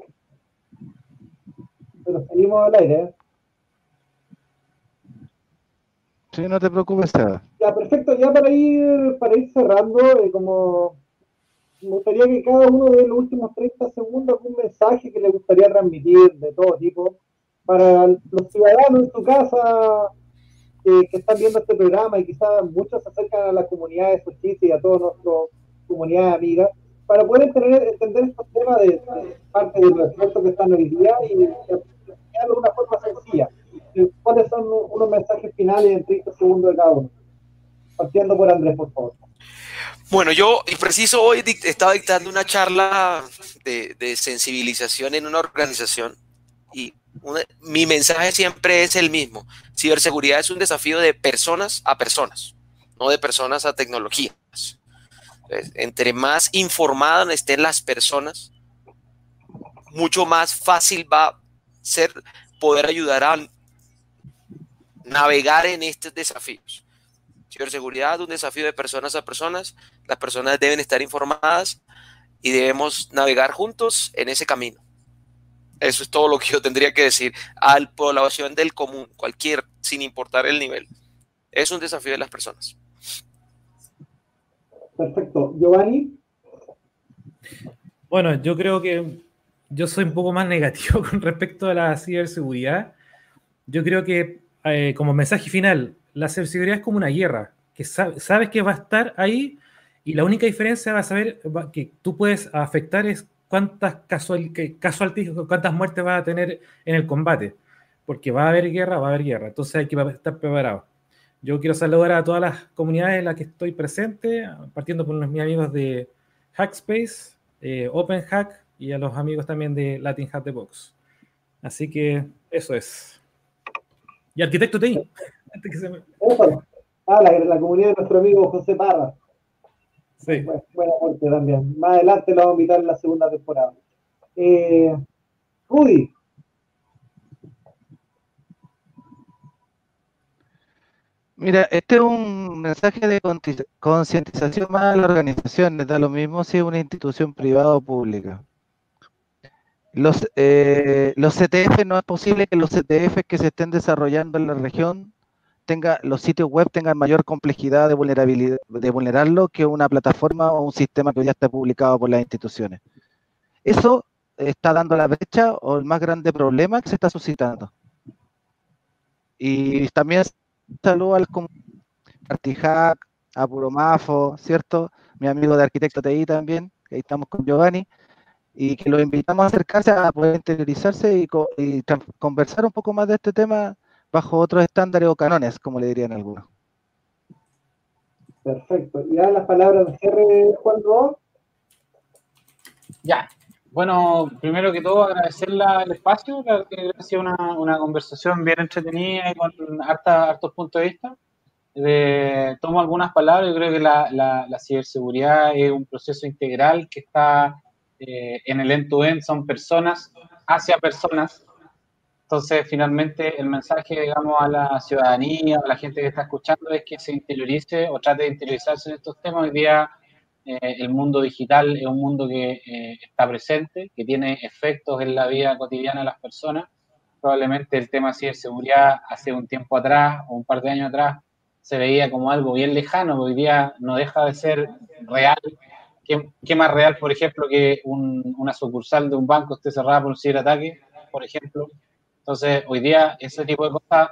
F: Pero seguimos al aire.
C: Sí, no te preocupes, Seba.
F: Ya, perfecto. Ya para ir, para ir cerrando, eh, como me gustaría que cada uno de los últimos 30 segundos un mensaje que le gustaría transmitir de todo tipo para los ciudadanos en su casa que están viendo este programa y quizás muchos se acercan a la comunidad de justicia y a toda nuestra comunidad amiga para poder entender, entender estos temas de, parte de los expertos que están hoy día y, y de una forma sencilla. ¿Cuáles son unos mensajes finales en 30 segundos de cada uno? Partiendo por Andrés, por favor.
B: Bueno, yo preciso hoy estaba dictando una charla de, de sensibilización en una organización y mi mensaje siempre es el mismo. Ciberseguridad es un desafío de personas a personas, no de personas a tecnologías. Entre más informadas estén las personas, mucho más fácil va a ser poder ayudar a navegar en estos desafíos. Ciberseguridad es un desafío de personas a personas. Las personas deben estar informadas y debemos navegar juntos en ese camino. Eso es todo lo que yo tendría que decir a la población del común, cualquier, sin importar el nivel. Es un desafío de las personas.
F: Perfecto. Giovanni.
D: Bueno, yo creo que yo soy un poco más negativo con respecto a la ciberseguridad. Yo creo que eh, como mensaje final, la ciberseguridad es como una guerra, que sabes que va a estar ahí y la única diferencia va a saber que tú puedes afectar es cuántas casual, cuántas muertes va a tener en el combate, porque va a haber guerra, va a haber guerra, entonces hay que estar preparado. Yo quiero saludar a todas las comunidades en las que estoy presente, partiendo por los, mis amigos de Hackspace, eh, OpenHack y a los amigos también de Latin Hack the Box. Así que eso es. Y arquitecto TI.
F: Ah, la, la comunidad de nuestro amigo José Parra. Sí. buena muerte también. Más adelante lo vamos a invitar en la segunda temporada. Eh, Rudy.
C: Mira, este es un mensaje de concientización más a la organización, da lo mismo si es una institución privada o pública. Los, eh, los CTF no es posible que los CTF que se estén desarrollando en la región tenga, los sitios web tengan mayor complejidad de vulnerabilidad, de vulnerarlo que una plataforma o un sistema que ya está publicado por las instituciones. Eso está dando la brecha o el más grande problema que se está suscitando. Y también saludo al Artihack, a Puromafo, ¿cierto? Mi amigo de arquitecto TI también, que ahí estamos con Giovanni, y que los invitamos a acercarse a poder interiorizarse y conversar un poco más de este tema bajo otros estándares o canones, como le dirían algunos.
F: Perfecto. ¿Y ahora las palabras de cierre, Juan Rodó?
E: Ya. Bueno, primero que todo agradecerle el espacio, que ha sido una, una, conversación bien entretenida y con harta, hartos puntos de vista. De, tomo algunas palabras, yo creo que la, la, la ciberseguridad es un proceso integral que está eh, en el end-to-end, -end, son personas hacia personas, entonces, finalmente, el mensaje, digamos, a la ciudadanía, a la gente que está escuchando, es que se interiorice o trate de interiorizarse en estos temas. Hoy día, eh, el mundo digital es un mundo que eh, está presente, que tiene efectos en la vida cotidiana de las personas. Probablemente el tema de ciberseguridad hace un tiempo atrás o un par de años atrás se veía como algo bien lejano, hoy día no deja de ser real. ¿Qué, qué más real, por ejemplo, que un, una sucursal de un banco esté cerrada por un ciberataque, por ejemplo? Entonces, hoy día ese tipo de cosas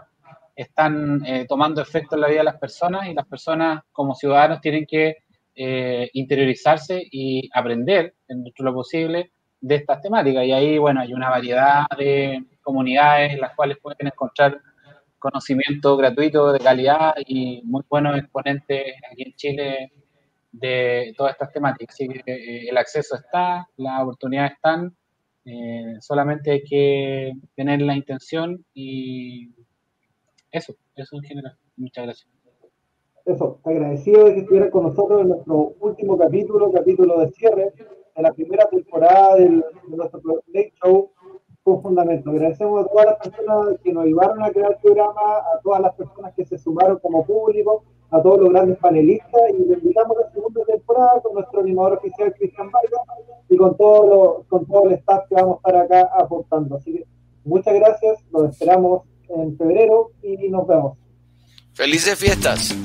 E: están eh, tomando efecto en la vida de las personas y las personas como ciudadanos tienen que eh, interiorizarse y aprender, en lo posible, de estas temáticas. Y ahí, bueno, hay una variedad de comunidades en las cuales pueden encontrar conocimiento gratuito de calidad y muy buenos exponentes aquí en Chile de todas estas temáticas. Así que eh, el acceso está, las oportunidades están eh, solamente hay que tener la intención y eso, eso en general. Muchas gracias.
F: Eso, agradecido de que estuvieran con nosotros en nuestro último capítulo, capítulo de cierre de la primera temporada del, de nuestro Late Show con Fundamento. Agradecemos a todas las personas que nos ayudaron a crear el programa, a todas las personas que se sumaron como público, a todos los grandes panelistas y les invitamos a la segunda temporada con nuestro animador oficial Cristian Vargas y con todo, lo, con todo el staff que vamos a estar acá aportando. Así que muchas gracias, los esperamos en febrero y nos vemos.
B: Felices fiestas.